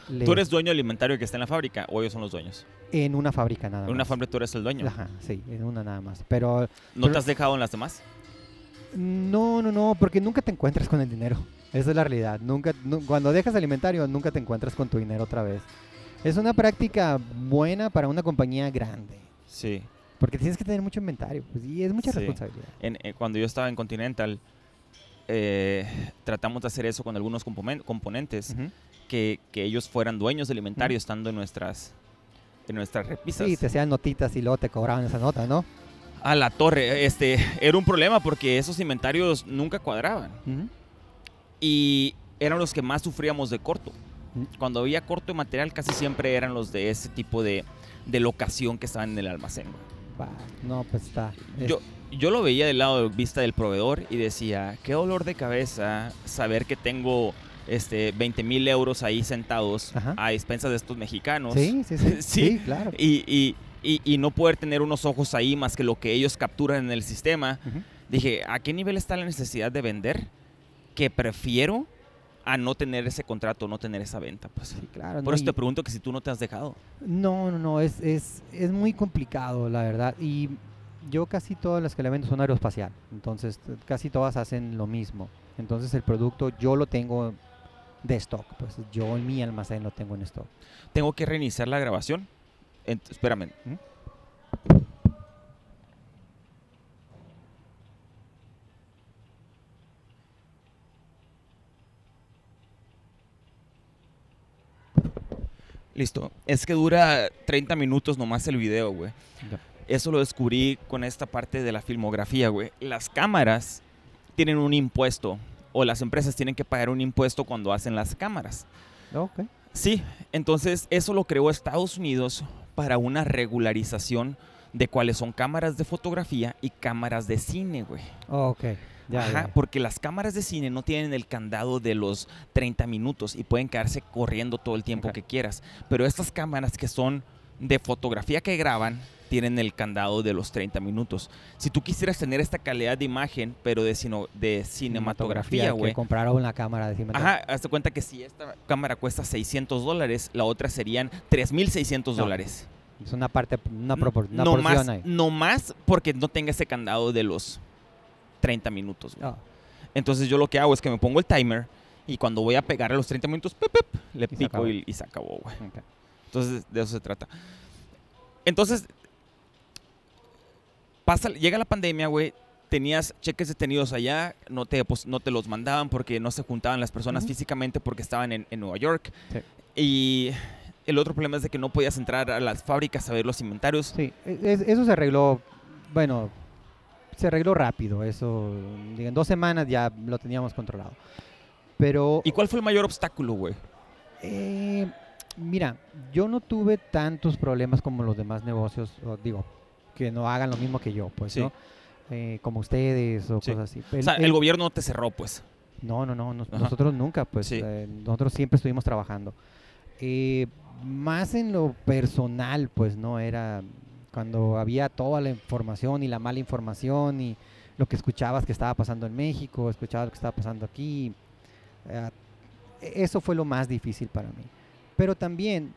¿Tú les- eres dueño del inventario que está en la fábrica o ellos son los dueños? en una fábrica nada En una más. fábrica tú eres el dueño. Ajá, sí, en una nada más. Pero ¿No pero- te has dejado en las demás? No, no, no, porque nunca te encuentras con el dinero. Esa es la realidad. Nunca, nu- cuando dejas el inventario, nunca te encuentras con tu dinero otra vez. Es una práctica buena para una compañía grande. Sí. Porque tienes que tener mucho inventario, pues, y es mucha Sí. responsabilidad. En- eh, cuando yo estaba en Continental, eh, tratamos de hacer eso con algunos componen- componentes, que, que ellos fueran dueños del inventario estando en nuestras, en nuestras repisas. Sí, te hacían notitas y luego te cobraban esa nota, ¿no? A la torre, este, era un problema porque esos inventarios nunca cuadraban. Y eran los que más sufríamos de corto. Cuando había corto de material, casi siempre eran los de ese tipo de, de locación que estaban en el almacén. No, pues está. es- Yo, yo lo veía del lado de vista del proveedor y decía, qué dolor de cabeza saber que tengo este, 20 mil euros ahí sentados Ajá. a expensas de estos mexicanos. sí, sí, sí, [LAUGHS] Sí. sí, claro. Y, y- y- y no poder tener unos ojos ahí más que lo que ellos capturan en el sistema. Ujú. Dije, ¿a qué nivel está la necesidad de vender? Que prefiero a no tener ese contrato, no tener esa venta. Pues. Sí, claro. Por no, eso te pregunto que si tú no te has dejado. No, no, no, es, es, es muy complicado, la verdad. Y yo casi todas las que le vendo son aeroespacial. Entonces, casi todas hacen lo mismo. Entonces, el producto yo lo tengo de stock. Pues yo en mi almacén lo tengo en stock. Tengo que reiniciar la grabación. Ent- espérame. ¿Mm? Listo. Es que dura 30 minutos nomás el video, güey. Eso lo descubrí con esta parte de la filmografía, güey. Las cámaras tienen un impuesto o las empresas tienen que pagar un impuesto cuando hacen las cámaras. Ok. Sí, entonces eso lo creó Estados Unidos para una regularización de cuáles son cámaras de fotografía y cámaras de cine, güey. Ok. Ya, Ajá, ya. porque las cámaras de cine no tienen el candado de los 30 minutos y pueden quedarse corriendo todo el tiempo Ok. que quieras. Pero estas cámaras que son de fotografía que graban tienen el candado de los 30 minutos. Si tú quisieras tener esta calidad de imagen, pero de, sino, de cinematografía, güey. Que compraron una cámara de cinematografía. Ajá, hazte cuenta que si esta cámara cuesta 600 dólares, la otra serían 3.600 No. dólares. Es una parte, una, propor- una no porción más, ahí. no más porque no tenga ese candado de los 30 minutos. güey. Oh, Entonces yo lo que hago es que me pongo el timer y cuando voy a pegar a los 30 minutos, pip, pip, le Y pico y, y se acabó, güey. Entonces de eso se trata. Entonces, pasa, llega la pandemia, güey. Tenías cheques detenidos allá, no te, pues, no te los mandaban porque no se juntaban las personas físicamente porque estaban en, en Nueva York. Sí. Y el otro problema es de que no podías entrar a las fábricas a ver los inventarios. Sí, e- es- eso se arregló, bueno, se arregló rápido, eso, en dos semanas ya lo teníamos controlado. Pero, ¿Y cuál fue el mayor obstáculo, güey? eh, mira, yo no tuve tantos problemas como los demás negocios, digo, que no hagan lo mismo que yo, pues, Sí. ¿no? Eh, como ustedes o Sí. cosas así. o sea, el, gobierno no te cerró, pues. No, no, no, nos- nosotros nunca, pues Sí. eh, nosotros siempre estuvimos trabajando. Eh, más en lo personal, pues no era cuando había toda la información y la mala información y lo que escuchabas que estaba pasando en México, escuchabas lo que estaba pasando aquí. eh, eso fue lo más difícil para mí. Pero también,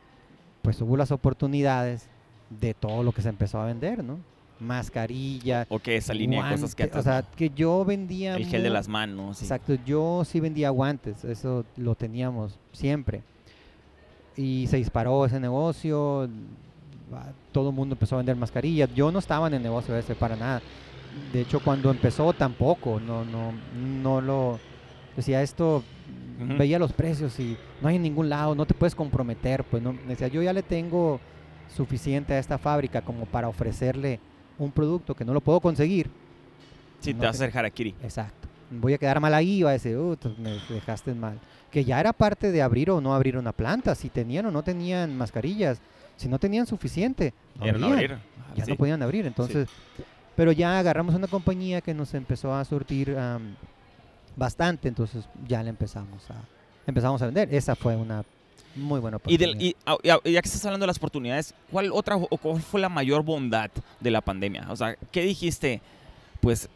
pues hubo las oportunidades de todo lo que se empezó a vender, ¿no? Mascarilla, O que esa línea de cosas que guante, o sea, que yo vendía El gel de las manos. sí. Exacto, yo sí vendía guantes, eso lo teníamos siempre. Y se disparó ese negocio, todo el mundo empezó a vender mascarillas. Yo no estaba en el negocio ese para nada. De hecho, cuando empezó tampoco, no, no, no lo decía esto, veía los precios y no hay en ningún lado, no te puedes comprometer, pues no, decía yo ya le tengo suficiente a esta fábrica como para ofrecerle un producto que no lo puedo conseguir. Sí, no te vas a hacer harakiri. Exacto. Voy a quedar mal ahí, va a decir, "Uh, me dejaste mal. Que ya era parte de abrir o no abrir una planta, si tenían o no tenían mascarillas, si no tenían suficiente, no Era no abrir. ya Sí. no podían abrir. Entonces, pero ya agarramos una compañía que nos empezó a surtir bastante, entonces ya le empezamos a, empezamos a vender. Esa fue una muy buena Y, del- oportunidad. y, ya, que estás hablando de las oportunidades, ¿cuál otra o cuál fue la mayor bondad de la pandemia? O sea, ¿qué dijiste? Pues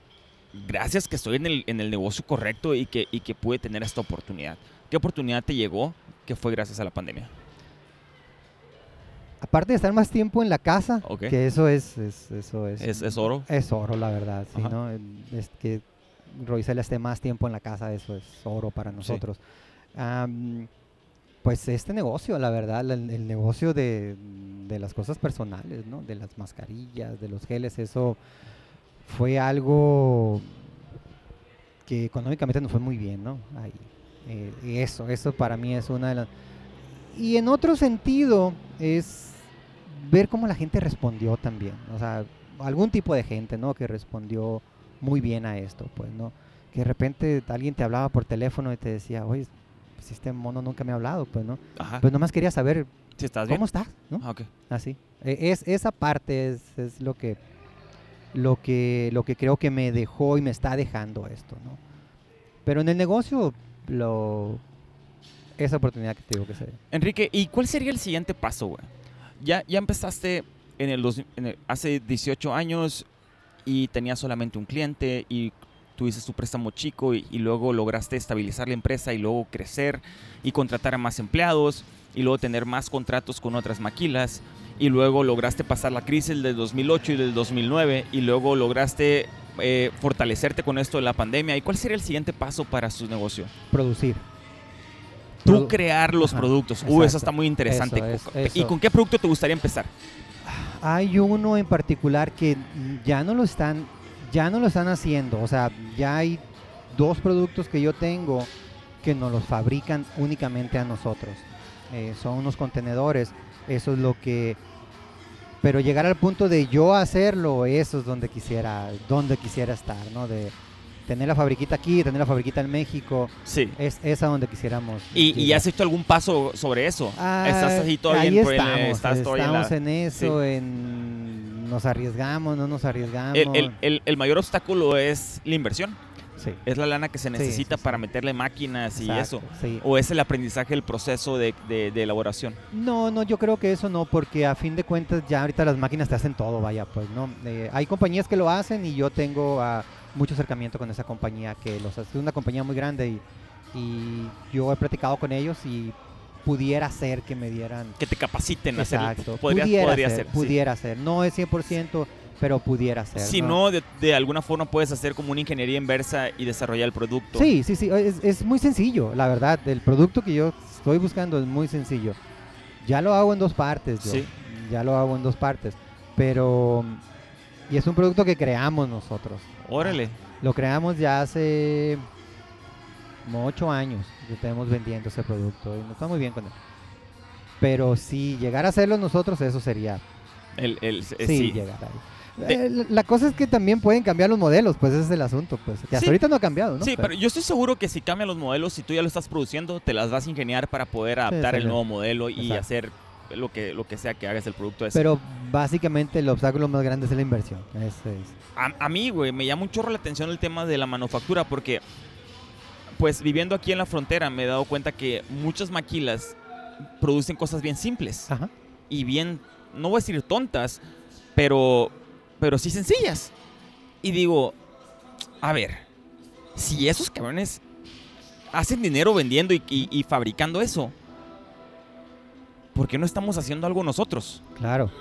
gracias que estoy en el, en el negocio correcto y que, y que pude tener esta oportunidad. ¿Qué oportunidad te llegó que fue gracias a la pandemia? Aparte de estar más tiempo en la casa, que eso es, es- eso es, ¿Es, es oro? es oro, la verdad, sí. ¿no? Es que Roisel esté más tiempo en la casa, eso es oro para nosotros. Am, pues este negocio, la verdad, el, negocio de, de las cosas personales, ¿no? De las mascarillas, de los geles, eso fue algo que económicamente nos fue muy bien, ¿no? Ahí, eh, eso, eso para mí es una de las... Y en otro sentido es ver cómo la gente respondió también, o sea, algún tipo de gente, ¿no? Que respondió muy bien a esto, pues, ¿no? Que de repente alguien te hablaba por teléfono y te decía, oye, pues este mono nunca me ha hablado, pues, ¿no? Ajá. Pues nomás quería saber ¿Sí estás bien? cómo estás, ¿no? Ah, ok. Así. E- Es, esa parte es, es lo que lo que lo que creo que me dejó y me está dejando esto, ¿no? Pero en el negocio lo esa oportunidad que te digo que se Enrique, ¿y cuál sería el siguiente paso, güey? Ya, ya empezaste en el, dos- en el- hace 18 años y tenías solamente un cliente y tuviste tu préstamo chico y, y luego lograste estabilizar la empresa y luego crecer y contratar a más empleados y luego tener más contratos con otras maquilas y luego lograste pasar la crisis del 2008 y del 2009 y luego lograste eh, fortalecerte con esto de la pandemia. ¿Y cuál sería el siguiente paso para su negocio? producir. Tú Produ- crear los Ajá, productos. Uh, eso exacto. está muy interesante. Eso ¿Y con qué producto te gustaría empezar? Hay uno en particular que ya no lo están ya no lo están haciendo, o sea, ya hay dos productos que yo tengo que nos los fabrican únicamente a nosotros. Eh, son unos contenedores, eso es lo que pero llegar al punto de yo hacerlo, eso es donde quisiera donde quisiera estar, ¿no? De tener la fabriquita aquí, tener la fabriquita en México, Sí. es esa donde quisiéramos. ¿Y, y has hecho algún paso sobre eso? Ah, ¿Estás así todavía ahí en, el- estamos, estás todavía en la- estamos en eso, en nos arriesgamos, no nos arriesgamos. el, el- el- el mayor obstáculo es la inversión. sí, Es la lana que se necesita sí, sí. para meterle máquinas y exacto, eso. sí. ¿O es el aprendizaje del proceso de, de- de elaboración? No, no, yo creo que eso no, porque a fin de cuentas ya ahorita las máquinas te hacen todo, vaya, pues, ¿no? Eh, hay compañías que lo hacen y yo tengo ah, mucho acercamiento con esa compañía que los hace. Es una compañía muy grande y, y yo he platicado con ellos y pudiera ser que me dieran... Que te capaciten a hacerlo. Exacto, Podría, pudiera, podría ser, ser. sí. pudiera ser. No es 100%, pero pudiera ser. Si no, de, de alguna forma puedes hacer como una ingeniería inversa y desarrollar el producto. Sí, sí, sí, es, es muy sencillo, la verdad. El producto que yo estoy buscando es muy sencillo. Ya lo hago en dos partes, yo. Sí. Ya lo hago en dos partes. Pero... Y es un producto que creamos nosotros. Órale. Lo creamos ya hace como ocho años tenemos vendiendo ese producto y nos está muy bien con él. Pero si llegar a hacerlo nosotros, eso sería El, el- sí, eh, sí. llegar ahí. De- Eh, la- cosa es que también pueden cambiar los modelos, pues ese es el asunto, pues que hasta Sí. ahorita no ha cambiado, ¿no? Sí, pero yo estoy seguro que si cambian los modelos, si tú ya lo estás produciendo, te las vas a ingeniar para poder adaptar el señor. nuevo modelo y Exacto. hacer lo que, lo que sea que hagas el producto ese. Pero básicamente el obstáculo más grande es la inversión. Ese es. A, a mí, güey, me llama un chorro la atención el tema de la manufactura porque, pues viviendo aquí en la frontera, me he dado cuenta que muchas maquilas producen cosas bien simples Ajá. y bien, no voy a decir tontas, pero, pero sí sencillas. Y digo, a ver, si esos cabrones hacen dinero vendiendo y, y- y fabricando eso, ¿por qué no estamos haciendo algo nosotros? Claro.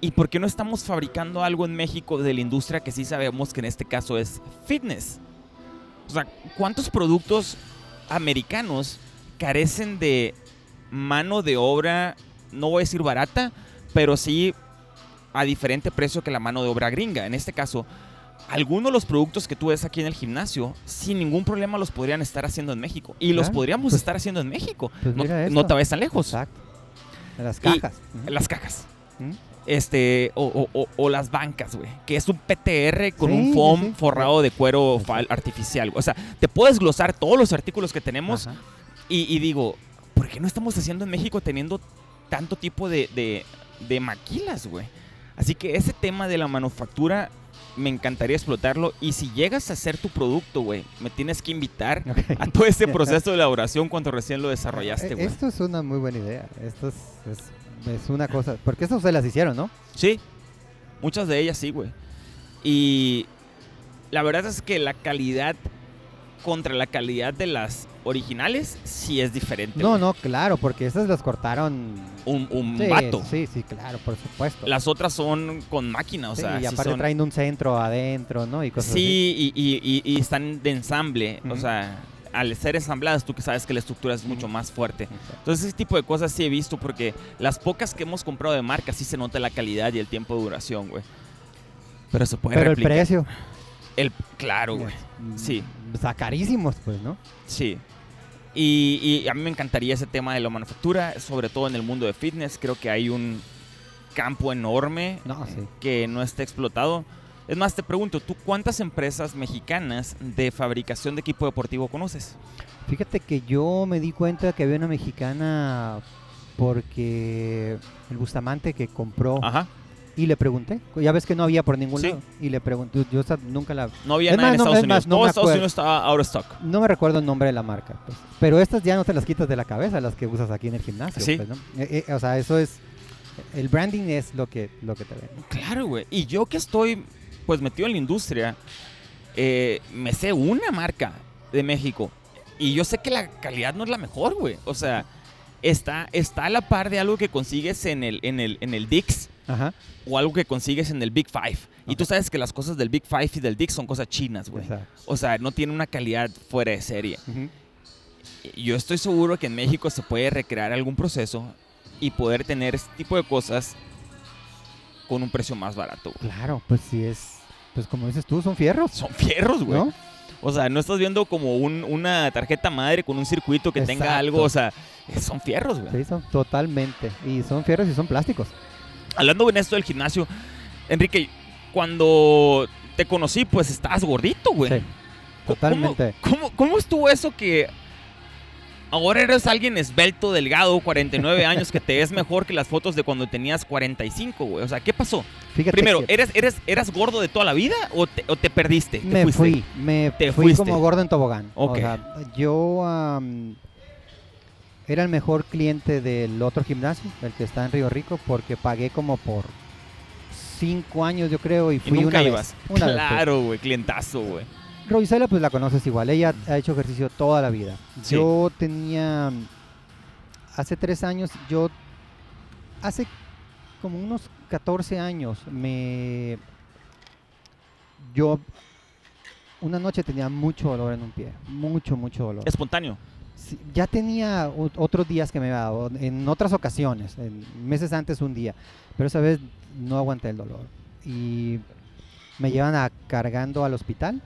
¿Y por qué no estamos fabricando algo en México de la industria que sí sabemos que en este caso es fitness? O sea, ¿cuántos productos americanos carecen de mano de obra, no voy a decir barata, pero sí a diferente precio que la mano de obra gringa? En este caso, algunos de los productos que tú ves aquí en el gimnasio, sin ningún problema los podrían estar haciendo en México. Y los Claro, podríamos pues- estar haciendo en México. pues no, no te vayas tan lejos. Exacto. Las Y- cajas. Ujú. Las cajas ¿Mm? Este o, o- o- o las bancas, güey, que es un PTR con Sí, un foam sí. forrado de cuero artificial. O sea, te puedes glosar todos los artículos que tenemos y, y digo, ¿por qué no estamos haciendo en México teniendo tanto tipo de, de- de maquilas, güey? Así que ese tema de la manufactura me encantaría explotarlo. Y si llegas a hacer tu producto, güey, me tienes que invitar a todo ese [LAUGHS] proceso de elaboración cuando recién lo desarrollaste, Eh, güey. Esto es una muy buena idea. Esto es, es, es una cosa. Porque eso se las hicieron, ¿no? Sí, muchas de ellas sí, güey. Y la verdad es que la calidad contra la calidad de las originales sí es diferente. No, güey. no, claro, porque estas las cortaron. Un, un Sí, vato. sí, sí, claro, por supuesto. Las otras son con máquina, o Sí, sea, y sí aparte son- traen un centro adentro, ¿no? Y cosas así. Sí, y, y- y- y están de ensamble. O sea, al ser ensambladas, tú que sabes que la estructura es mucho más fuerte. Entonces, ese tipo de cosas sí he visto porque las pocas que hemos comprado de marca sí se nota la calidad y el tiempo de duración, güey. Pero se puede Pero el replicar. precio. El, claro, güey. mm, Sí. Está carísimos, pues, ¿no? Sí. Y, y a mí me encantaría ese tema de la manufactura, sobre todo en el mundo de fitness. Creo que hay un campo enorme No, sí. que no está explotado. Es más, te pregunto, ¿tú cuántas empresas mexicanas de fabricación de equipo deportivo conoces? Fíjate que yo me di cuenta que había una mexicana porque el Bustamante que compró Ajá. y le pregunté, ya ves que no había por ningún Sí. lado y le pregunté, yo nunca la No había Es nada más, en no- Estados es más, Unidos. no Todo Estados. Unidos estaba out of stock. no me recuerdo el nombre de la marca, pues. pero estas ya no te las quitas de la cabeza, las que usas aquí en el gimnasio, Sí. pues, ¿no? Eh, eh, o sea, eso es el branding es lo que lo que te ven. ¿no? Claro, güey. Y yo que estoy pues metido en la industria, eh, me sé una marca de México. Y yo sé que la calidad no es la mejor, güey. O sea, está, está a la par de algo que consigues en el, en el, en el Dix Ajá. o algo que consigues en el Big Five. Y tú sabes que las cosas del Big Five y del Dix son cosas chinas, güey. O sea, no tiene una calidad fuera de serie. Yo estoy seguro que en México se puede recrear algún proceso y poder tener este tipo de cosas con un precio más barato. güey. Claro, pues sí es pues como dices tú, son fierros, Son fierros, güey. ¿no? O sea, no estás viendo como un- una tarjeta madre con un circuito que tenga algo. O sea, eh, son fierros, güey. Sí, son totalmente y son fierros y son plásticos. Hablando en esto del gimnasio, Enrique, cuando te conocí, pues estabas gordito, güey. Sí, ¿Cómo- totalmente. ¿Cómo, cómo estuvo eso que ahora eres alguien esbelto, delgado, 49 años, que te ves mejor que las fotos de cuando tenías 45, güey? O sea, ¿qué pasó? Fíjate Primero, que ¿eres, eres, ¿eras gordo de toda la vida o te, o te perdiste? ¿Te me fuiste? fui, me Te fui fuiste. como gordo en tobogán. Ok. O sea, yo am, era el mejor cliente del otro gimnasio, el que está en Río Rico, porque pagué como por cinco años, yo creo, y Y fui nunca una ibas. vez. Una fui. claro, güey, clientazo, güey. Roisela, pues la conoces igual. Ella ha hecho ejercicio toda la vida. Sí. Yo tenía. Hace tres años, yo. Hace como unos 14 años, me. Yo. Una noche tenía mucho dolor en un pie. Mucho, mucho dolor. Espontáneo. Sí, ya tenía otros días que me había dado. En otras ocasiones. En meses antes, un día. Pero esa vez no aguanté el dolor. Y. Me llevan a cargando al hospital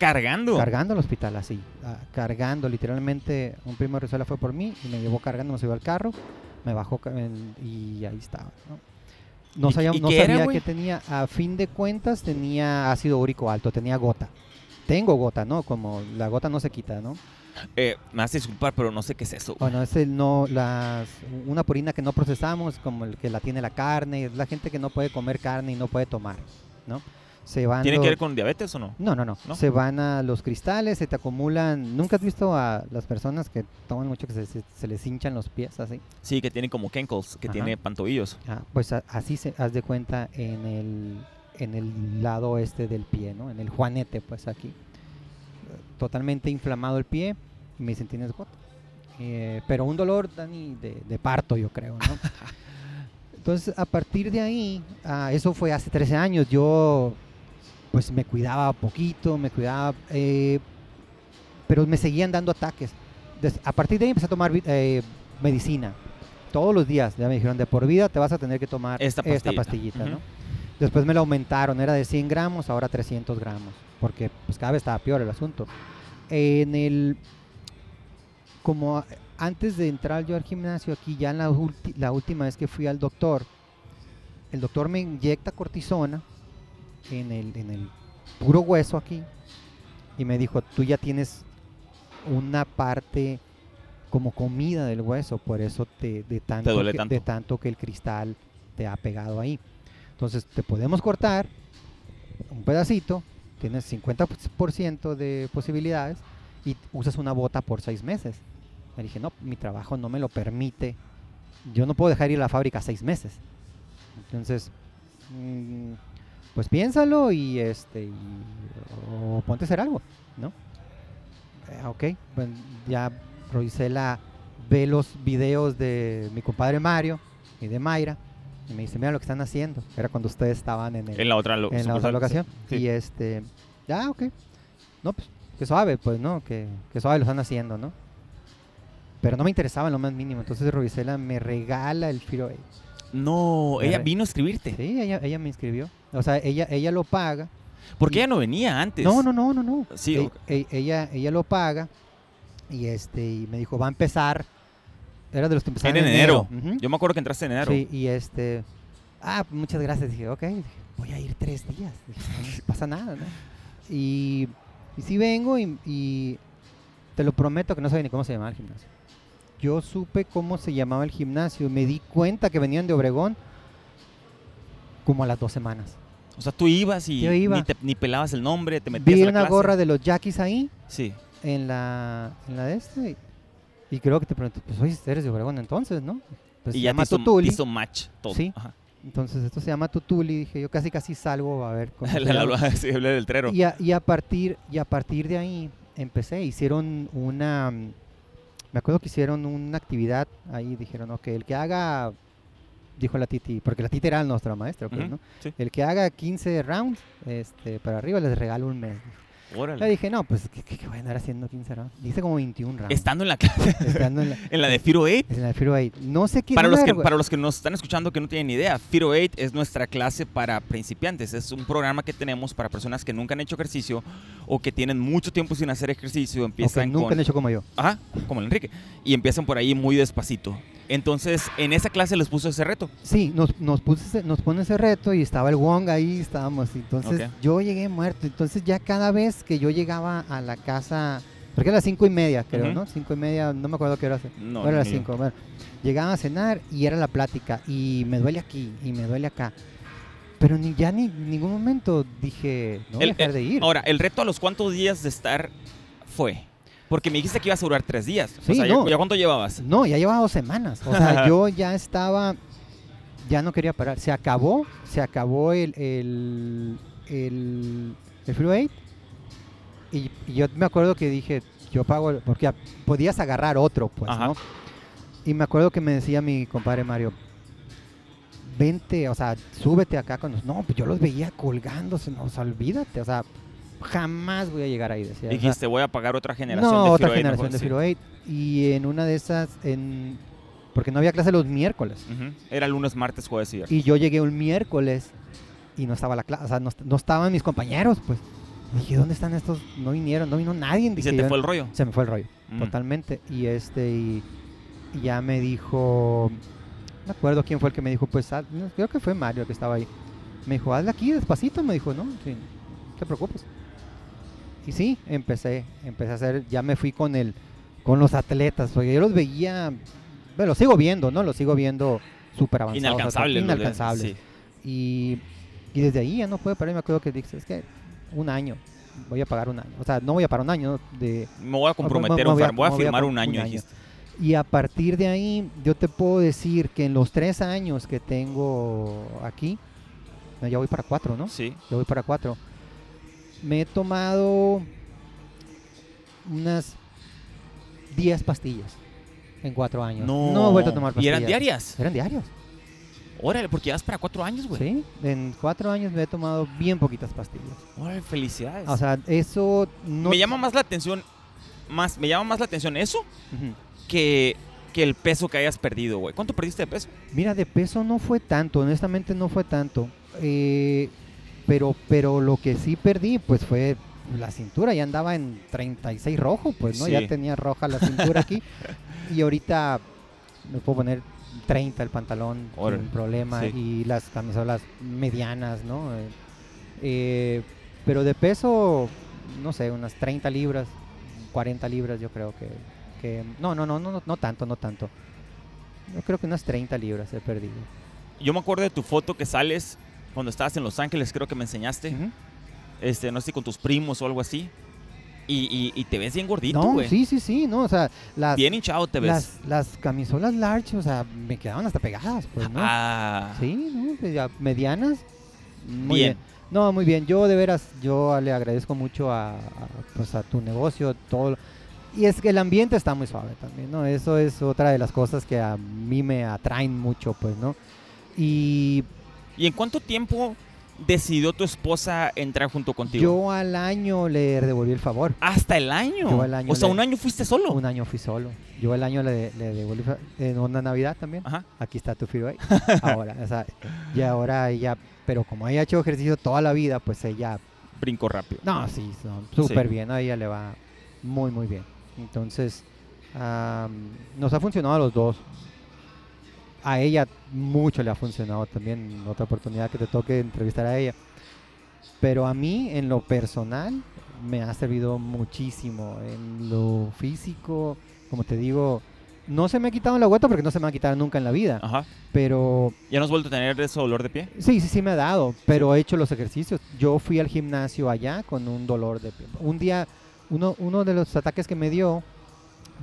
Cargando. cargando al hospital así, ah, cargando literalmente, un primo de Rizuela fue por mí y me llevó cargando, me subió al carro, me bajó y ahí estaba. No, no ¿Y- sabía, y no qué sabía que tenía, a fin de cuentas tenía ácido úrico alto, tenía gota. Tengo gota, ¿no? Como la gota no se quita, ¿no? Eh, me hace disculpar, pero no sé qué es eso. Bueno, es el no, las, una purina que no procesamos, como el que la tiene la carne, es la gente que no puede comer carne y no puede tomar, ¿no? Se van ¿Tiene los- que ver con diabetes o no? No, no, no, ¿No? Se van a los cristales, se te acumulan. ¿Nunca has visto a las personas que toman mucho que se, se- se les hinchan los pies así? Sí, que tiene como kenkles, que Ajá. tiene pantobillos. Ah, pues a- así se haz de cuenta en el, en el lado este del pie, ¿no? En el juanete, pues aquí. Totalmente inflamado el pie. Y me dicen, tienes gota. Eh, pero un dolor, Dani, de, de parto, yo creo, ¿no? [LAUGHS] Entonces, a partir de ahí, ah, eso fue hace 13 años, yo pues me cuidaba poquito, me cuidaba, eh, pero me seguían dando ataques. Des- a partir de ahí empecé a tomar eh, medicina todos los días. Ya me dijeron, de por vida te vas a tener que tomar Esta esta, pastillita. Después me la aumentaron, era de 100 gramos, ahora 300 gramos, porque pues cada vez estaba peor el asunto. En el, como antes de entrar yo al gimnasio aquí, ya en la, ulti- la última vez que fui al doctor, el doctor me inyecta cortisona en el, en el puro hueso aquí y me dijo, tú ya tienes una parte como comida del hueso, por eso te, de, tanto duele que, tanto. de tanto que el cristal te ha pegado ahí. Entonces te podemos cortar, un pedacito, tienes 50% de posibilidades y usas una bota por seis meses. Le dije, no, mi trabajo no me lo permite. Yo no puedo dejar ir a la fábrica seis meses. Entonces, mm, pues piénsalo y este y- o ponte a hacer algo, ¿no? Eh, ok, pues ya Roisela ve los videos de mi compadre Mario y de Mayra y me dice, mira lo que están haciendo. Era cuando ustedes estaban en, el- En la otra, lo- en la otra locación. sí. Y este, ya, ok. No, pues, que suave, pues, ¿no? Que, que suave lo están haciendo, ¿no? Pero no me interesaba en lo más mínimo. Entonces Roisela me regala el Firo. No, Me ella vino a escribirte. Sí, ella, ella me inscribió. O sea, ella, ella lo paga. Porque Y- ella no venía antes. No, no, no, no, no. Sí, E- ok. e- ella, ella lo paga y este y me dijo, va a empezar. Era de los que empezaron Era en enero. Ujú. Yo me acuerdo que entraste en enero. Sí, y este, ah, muchas gracias. Dije, ok, voy a ir tres días. Dije, no pasa nada, ¿no? Y, y sí vengo y, y te lo prometo que no sabía ni cómo se llamaba el gimnasio. Yo supe cómo se llamaba el gimnasio. Me di cuenta que venían de Obregón como a las dos semanas. O sea, tú ibas y Yo iba. Ni, te- ni pelabas el nombre, te metías Vi a la una clase. gorra de los Jackies ahí Sí. en la, en la de este. Y creo que te pregunté, pues oye, eres de Obregón entonces, ¿no? Pues y se ya te llama hizo, te hizo match todo. Sí. Ajá. Entonces esto se llama Tutuli. Dije, yo casi casi salgo a ver cómo [LAUGHS] La- la- sí, del trero. y, a, y a partir y a partir de ahí empecé. Hicieron una, me acuerdo que hicieron una actividad ahí. Dijeron, ok, el que haga, dijo la Titi, porque la Titi era nuestra maestra, pues, Ujú, ¿no? sí. El que haga 15 rounds, este, para arriba les regalo un mes. Le Órale. dije, no, pues, ¿qué, qué, voy a andar haciendo 15 rounds? Dice como 21 rounds. Estando en la clase, Estando en la, [LAUGHS] en la de Firo 8. en la Firo Eight. No sé qué Para los, que, para los que nos están escuchando que no tienen idea, Firo 8 es nuestra clase para principiantes. Es un programa que tenemos para personas que nunca han hecho ejercicio o que tienen mucho tiempo sin hacer ejercicio. Empiezan nunca con... han hecho como yo. Ajá, como el Enrique. Y empiezan por ahí muy despacito. Entonces, en esa clase les puso ese reto. Sí, nos, nos, puso ese- nos pone ese reto y estaba el Wong ahí, estábamos. Entonces yo llegué muerto. Entonces ya cada vez que yo llegaba a la casa, porque era las cinco y media, creo. ¿no? Cinco y media, no me acuerdo qué hora. No, No, era las cinco. Bueno, llegaba a cenar y era la plática y me duele aquí y me duele acá. Pero ni ya ni en ningún momento dije, no voy a El- dejar el- de ir. Ahora, ¿el reto a los cuántos días de estar fue? Porque me dijiste que ibas a durar tres días. Sí, o sea, ¿ya- no. ¿ya, cuánto llevabas? No, ya llevaba dos semanas. O sea, [LAUGHS] yo ya estaba, ya no quería parar. Se acabó, se acabó el, el, el, el. Y, y yo me acuerdo que dije, yo pago, el- porque podías agarrar otro, pues, Ajá. ¿no? Y me acuerdo que me decía mi compadre Mario, vente, o sea, súbete acá con los... No, pues yo los veía colgándose, no, o sea, olvídate, o sea, jamás voy a llegar ahí, decía. Dijiste, voy a pagar otra generación no, de otra Firo 8, generación mejor, de sí. Firo 8. Y en una de esas, en, porque no había clase los miércoles. Era lunes, martes, jueves y viernes. Y yo llegué un miércoles y no estaba la clase, o sea, no, est- no estaban mis compañeros, pues. Dije, ¿dónde están estos? No vinieron, no vino nadie. ¿Y se te fue el rollo? se me fue el rollo, Mm. totalmente. Y este, y, y ya me dijo, no me acuerdo quién fue el que me dijo, pues, haz- creo que fue Mario el que estaba ahí. Me dijo, hazle aquí despacito, me dijo, no, sí, no te preocupes. Y sí, empecé, empecé a hacer, ya me fui con el, con los atletas, porque yo los veía, bueno, los sigo viendo, ¿no? Los sigo viendo súper avanzados. Inalcanzables. sí. Y, y desde ahí ya no pude parar, me acuerdo que dije, es que un año, voy a pagar un año. O sea, no voy a parar un año de, Me voy a comprometer, me voy a- voy a me voy a firmar un año, un año. y a partir de ahí, yo te puedo decir que en los tres años que tengo aquí, no, ya voy para cuatro, ¿no? Sí. Ya voy para cuatro. Me he tomado unas 10 pastillas en cuatro años. No. he vuelto a tomar ¿Y pastillas. eran diarias? Eran diarios. Órale, porque ya vas para cuatro años, güey. Sí, en cuatro años me he tomado bien poquitas pastillas. Órale, felicidades. O sea, eso no... me llama más la atención, más, me llama más la atención eso que, que el peso que hayas perdido, güey. ¿Cuánto perdiste de peso? Mira, de peso no fue tanto, honestamente no fue tanto. Eh, pero, pero lo que sí perdí, pues fue la cintura. Ya andaba en 36 rojo, pues, ¿no? Sí. Ya tenía roja la cintura aquí. [LAUGHS] y ahorita me puedo poner 30 el pantalón Órale, sin problema. sí. Y las camisolas medianas, ¿no? Eh, eh, pero de peso, no sé, unas 30 libras, 40 libras yo creo que... que no, no, no, no, no, no tanto, no tanto. Yo creo que unas 30 libras he perdido. Yo me acuerdo de tu foto que sales cuando estabas en Los Ángeles, creo que me enseñaste. Este, no sé con tus primos o algo así. Y, y- y te ves bien gordito, No, güey. sí, sí, sí, no, o sea, las, Bien hinchado te ves. las, las camisolas large, o sea, me quedaban hasta pegadas, pues, ¿no? Ah, Sí, ¿no? Pues ya medianas. Muy Bien. bien. No, muy bien. Yo de veras, yo le agradezco mucho a, a, pues, a tu negocio, todo. Y es que el ambiente está muy suave también, ¿no? Eso es otra de las cosas que a mí me atraen mucho, pues, ¿no? Y ¿Y en cuánto tiempo decidió tu esposa entrar junto contigo? yo al año le devolví el favor. Hasta el año. Yo al año o sea, le- un año fuiste solo. Un año fui solo. Yo el año le, le devolví en una Navidad también. Ajá. Aquí está tu freeway. Ahora, o sea, y ahora ella, pero como ella ha hecho ejercicio toda la vida, pues ella Brinco rápido. No, sí, súper Sí. bien. A ella le va muy, muy bien. Entonces, am, nos ha funcionado a los dos. A ella mucho le ha funcionado también. Otra oportunidad que te toque entrevistar a ella. Pero a mí, en lo personal, me ha servido muchísimo. En lo físico, como te digo, no se me ha quitado la vuelta porque no se me ha quitado nunca en la vida. Ajá. Pero ¿Ya no has vuelto a tener ese dolor de pie? Sí, sí, sí me ha dado, pero he hecho los ejercicios. Yo fui al gimnasio allá con un dolor de pie. Un día, uno, uno de los ataques que me dio,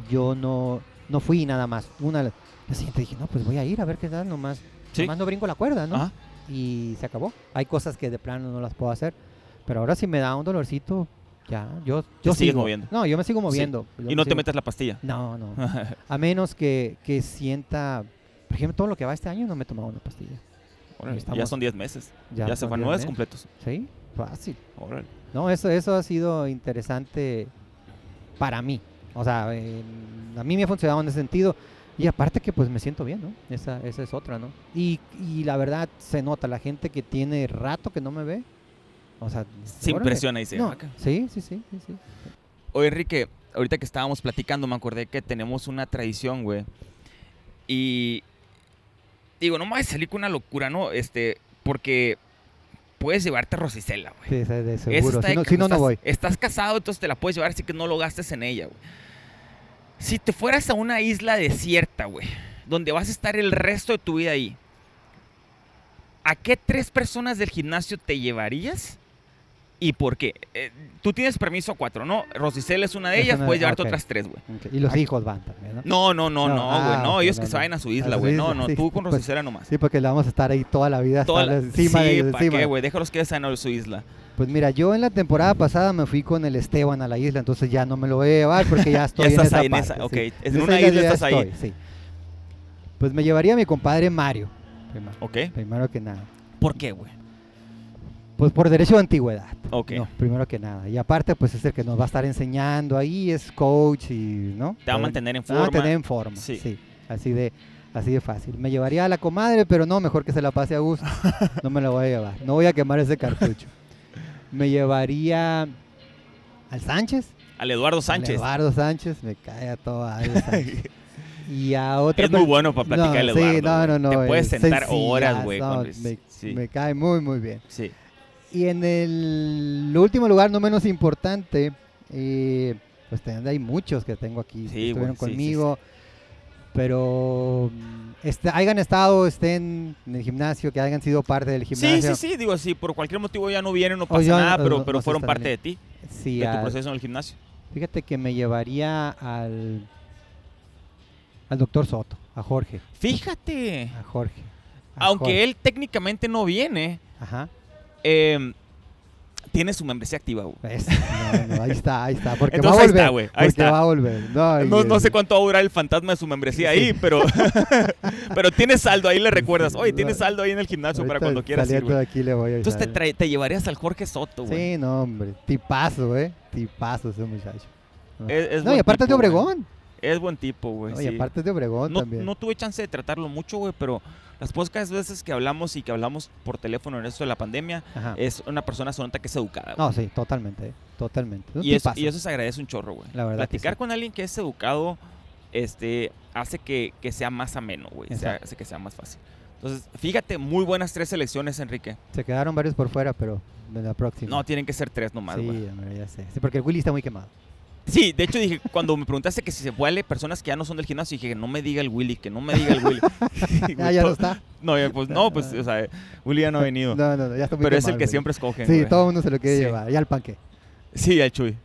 yo no, no fui nada más. Una, la siguiente dije, no, pues voy a ir a ver qué tal, nomás, Sí. nomás no brinco la cuerda, ¿no? Ajá. Y se acabó. Hay cosas que de plano no las puedo hacer, pero ahora si me da un dolorcito, ya, yo, yo sigues sigo. moviendo. No, yo me sigo moviendo. Y no te sigo- metes la pastilla. No, no. [LAUGHS] A menos que, que sienta, por ejemplo, todo lo que va este año no me he tomado una pastilla. Órale, ya son 10 meses. Ya, se van diez nueve meses. completos. Sí, fácil. Órale. No, eso, eso ha sido interesante para mí. O sea, en- a mí me ha funcionado en ese sentido. Y aparte que pues me siento bien, ¿no? Esa, esa es otra, ¿no? Y, y la verdad se nota, la gente que tiene rato que no me ve, o sea... Se órale. impresiona y dice, No, "Ah, ca-". sí, sí, sí, sí, sí. Oye, Enrique, ahorita que estábamos platicando, me acordé que tenemos una tradición, güey. Y digo, no me salir con una locura, ¿no? Este, porque puedes llevarte a Rosicela, güey. Sí, de, seguro. está Si no, si no, no estás- voy. Estás casado, entonces te la puedes llevar, así que no lo gastes en ella, güey. Si te fueras a una isla desierta, güey, donde vas a estar el resto de tu vida ahí, ¿a qué tres personas del gimnasio te llevarías? ¿Y por qué? Eh, tú tienes permiso a cuatro, ¿no? Rosicela es una de ellas, una- puedes llevarte otras tres, güey. Y los Aquí- hijos van también, ¿no? No, no, no, No, no, güey. ah, no, ellos no, que se vayan a su isla, su güey. No, no, sí, tú con pues, Rosicela nomás. Sí, porque le vamos a estar ahí toda la vida, Toda la- encima sí, de ¿para encima. qué, güey? Déjalos que vayan a su isla. Pues mira, yo en la temporada pasada me fui con el Esteban a la isla, entonces ya no me lo voy a llevar porque ya [LAUGHS] estoy Ya estás en esa ahí en parte, esa, ok. sí. En una isla isla estás ahí. estoy, sí. Pues me llevaría a mi compadre Mario, primero, ¿Ok? primero que nada. ¿Por qué, güey? Pues por derecho de antigüedad. Ok. No, primero que nada. Y aparte, pues es el que nos va a estar enseñando ahí, es coach y, ¿no? Te va a mantener en me va a forma. mantener en forma, Sí. sí. Así de, así de fácil. Me llevaría a la comadre, pero no, mejor que se la pase a gusto. [LAUGHS] no me la voy a llevar. No voy a quemar ese cartucho. Me llevaría al Sánchez. Al Eduardo al Sánchez. Eduardo Sánchez, me cae a todo. [LAUGHS] Y a otra Es muy bueno para platicar el No, Eduardo. Sí, no, no, no. Te puedes es sentar sencillas, horas, güey. no, me, sí, me cae muy, muy bien. sí. Y en el último lugar, no menos importante, eh, pues hay muchos que tengo aquí Sí, que estuvieron sí, sí, conmigo, pero mm, este, hayan estado, estén en el gimnasio, que hayan sido parte del Sí, gimnasio. sí, sí. Digo, si por cualquier motivo ya no vienen, no pasa nada, pero, pero fueron parte de ti, Sí, de tu al- proceso en el gimnasio. fíjate que me llevaría al, al doctor Soto, a Jorge, Fíjate. a Jorge. a Aunque Jorge. él técnicamente no viene, Ajá. Eh, tiene su membresía activa, güey. Es- no, no, ahí está, ahí está, porque Entonces va a ahí volver. está, güey, ahí porque está. va a volver. No, sé cuánto va a durar el fantasma de su membresía ahí, pero, [LAUGHS] pero tienes saldo, ahí le recuerdas. Oye, tienes saldo ahí en el gimnasio para cuando quieras ir, güey. de aquí le voy a Entonces te, te llevarías al Jorge Soto, güey. Sí, no, hombre. Tipazo, ¿eh? Tipazo ese muchacho. No, Es- es No, y aparte es de güey. Es buen tipo, güey. No, y sí. aparte es de Obregón no, también. no tuve chance de tratarlo mucho, güey, pero las pocas veces que hablamos y que hablamos por teléfono en esto de la pandemia, Ajá. es una persona sonata que es educada. güey. No, sí, totalmente. Totalmente. Y, eso, y eso se agradece un chorro, güey. La verdad Platicar sí. con alguien que es educado este, hace que, que sea más ameno, güey. Hace que sea más fácil. Entonces, fíjate, muy buenas tres selecciones, Enrique. Se quedaron varios por fuera, pero de la próxima. No, tienen que ser tres nomás, Sí, güey. hombre, ya sé. Sí, porque el Willy está muy quemado. Sí, de hecho dije, cuando me preguntaste que si se vuelve personas que ya no son del gimnasio, dije, no me diga el Willy, que no me diga el Willy. [LAUGHS] [LAUGHS] Ah, ya no está. No, ya, pues no, pues, o sea, Willy ya no ha venido. [LAUGHS] No, no, no, ya está muy pero es el que güey. siempre escogen. Sí, güey. todo el mundo se lo quiere Sí. llevar. Ya el panque. Sí, al Chuy.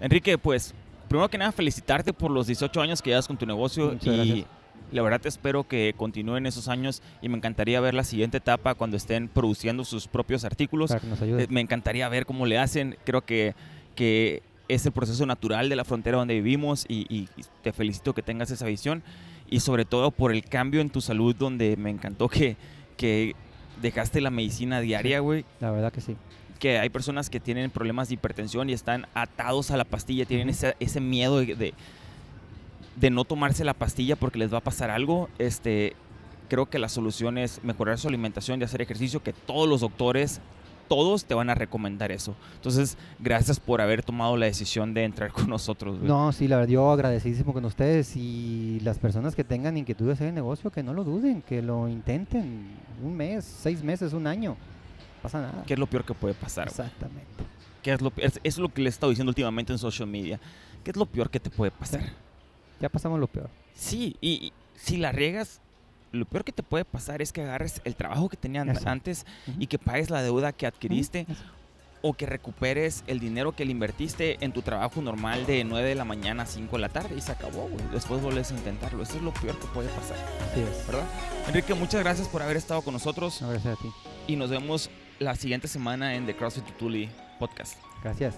Enrique, pues, primero que nada, felicitarte por los 18 años que llevas con tu negocio Muchas y gracias. la verdad te espero que continúen esos años y me encantaría ver la siguiente etapa cuando estén produciendo sus propios artículos. Para que nos ayude. Eh, Me encantaría ver cómo le hacen. Creo que, que es el proceso natural de la frontera donde vivimos y, y- te felicito que tengas esa visión y sobre todo por el cambio en tu salud donde me encantó que, que dejaste la medicina diaria, güey. La verdad que sí. Que hay personas que tienen problemas de hipertensión y están atados a la pastilla, tienen ese, ese miedo de, de, de no tomarse la pastilla porque les va a pasar algo. Este, creo que la solución es mejorar su alimentación y hacer ejercicio, que todos los doctores, todos te van a recomendar eso. Entonces, gracias por haber tomado la decisión de entrar [LAUGHS] con nosotros. güey. No, sí, la verdad, yo agradecidísimo con ustedes y las personas que tengan inquietud de hacer el negocio, que no lo duden, que lo intenten. Un mes, seis meses, un año. Pasa nada. ¿Qué es lo peor que puede pasar? güey? Exactamente. ¿Qué es, lo, es, es lo que le he estado diciendo últimamente en social media. ¿Qué es lo peor que te puede pasar? Ya pasamos lo peor. Sí, y, y si la riegas, lo peor que te puede pasar es que agarres el trabajo que tenían Eso. antes Ujú. y que pagues la deuda que adquiriste Ujú, eso. o que recuperes el dinero que le invertiste en tu trabajo normal de 9 de la mañana a 5 de la tarde y se acabó, güey. Después vuelves a intentarlo. Eso es lo peor que puede pasar, es. ¿verdad? Enrique, muchas gracias por haber estado con nosotros No, gracias a ti. y nos vemos la siguiente semana en The CrossFit Tutuli podcast. Gracias.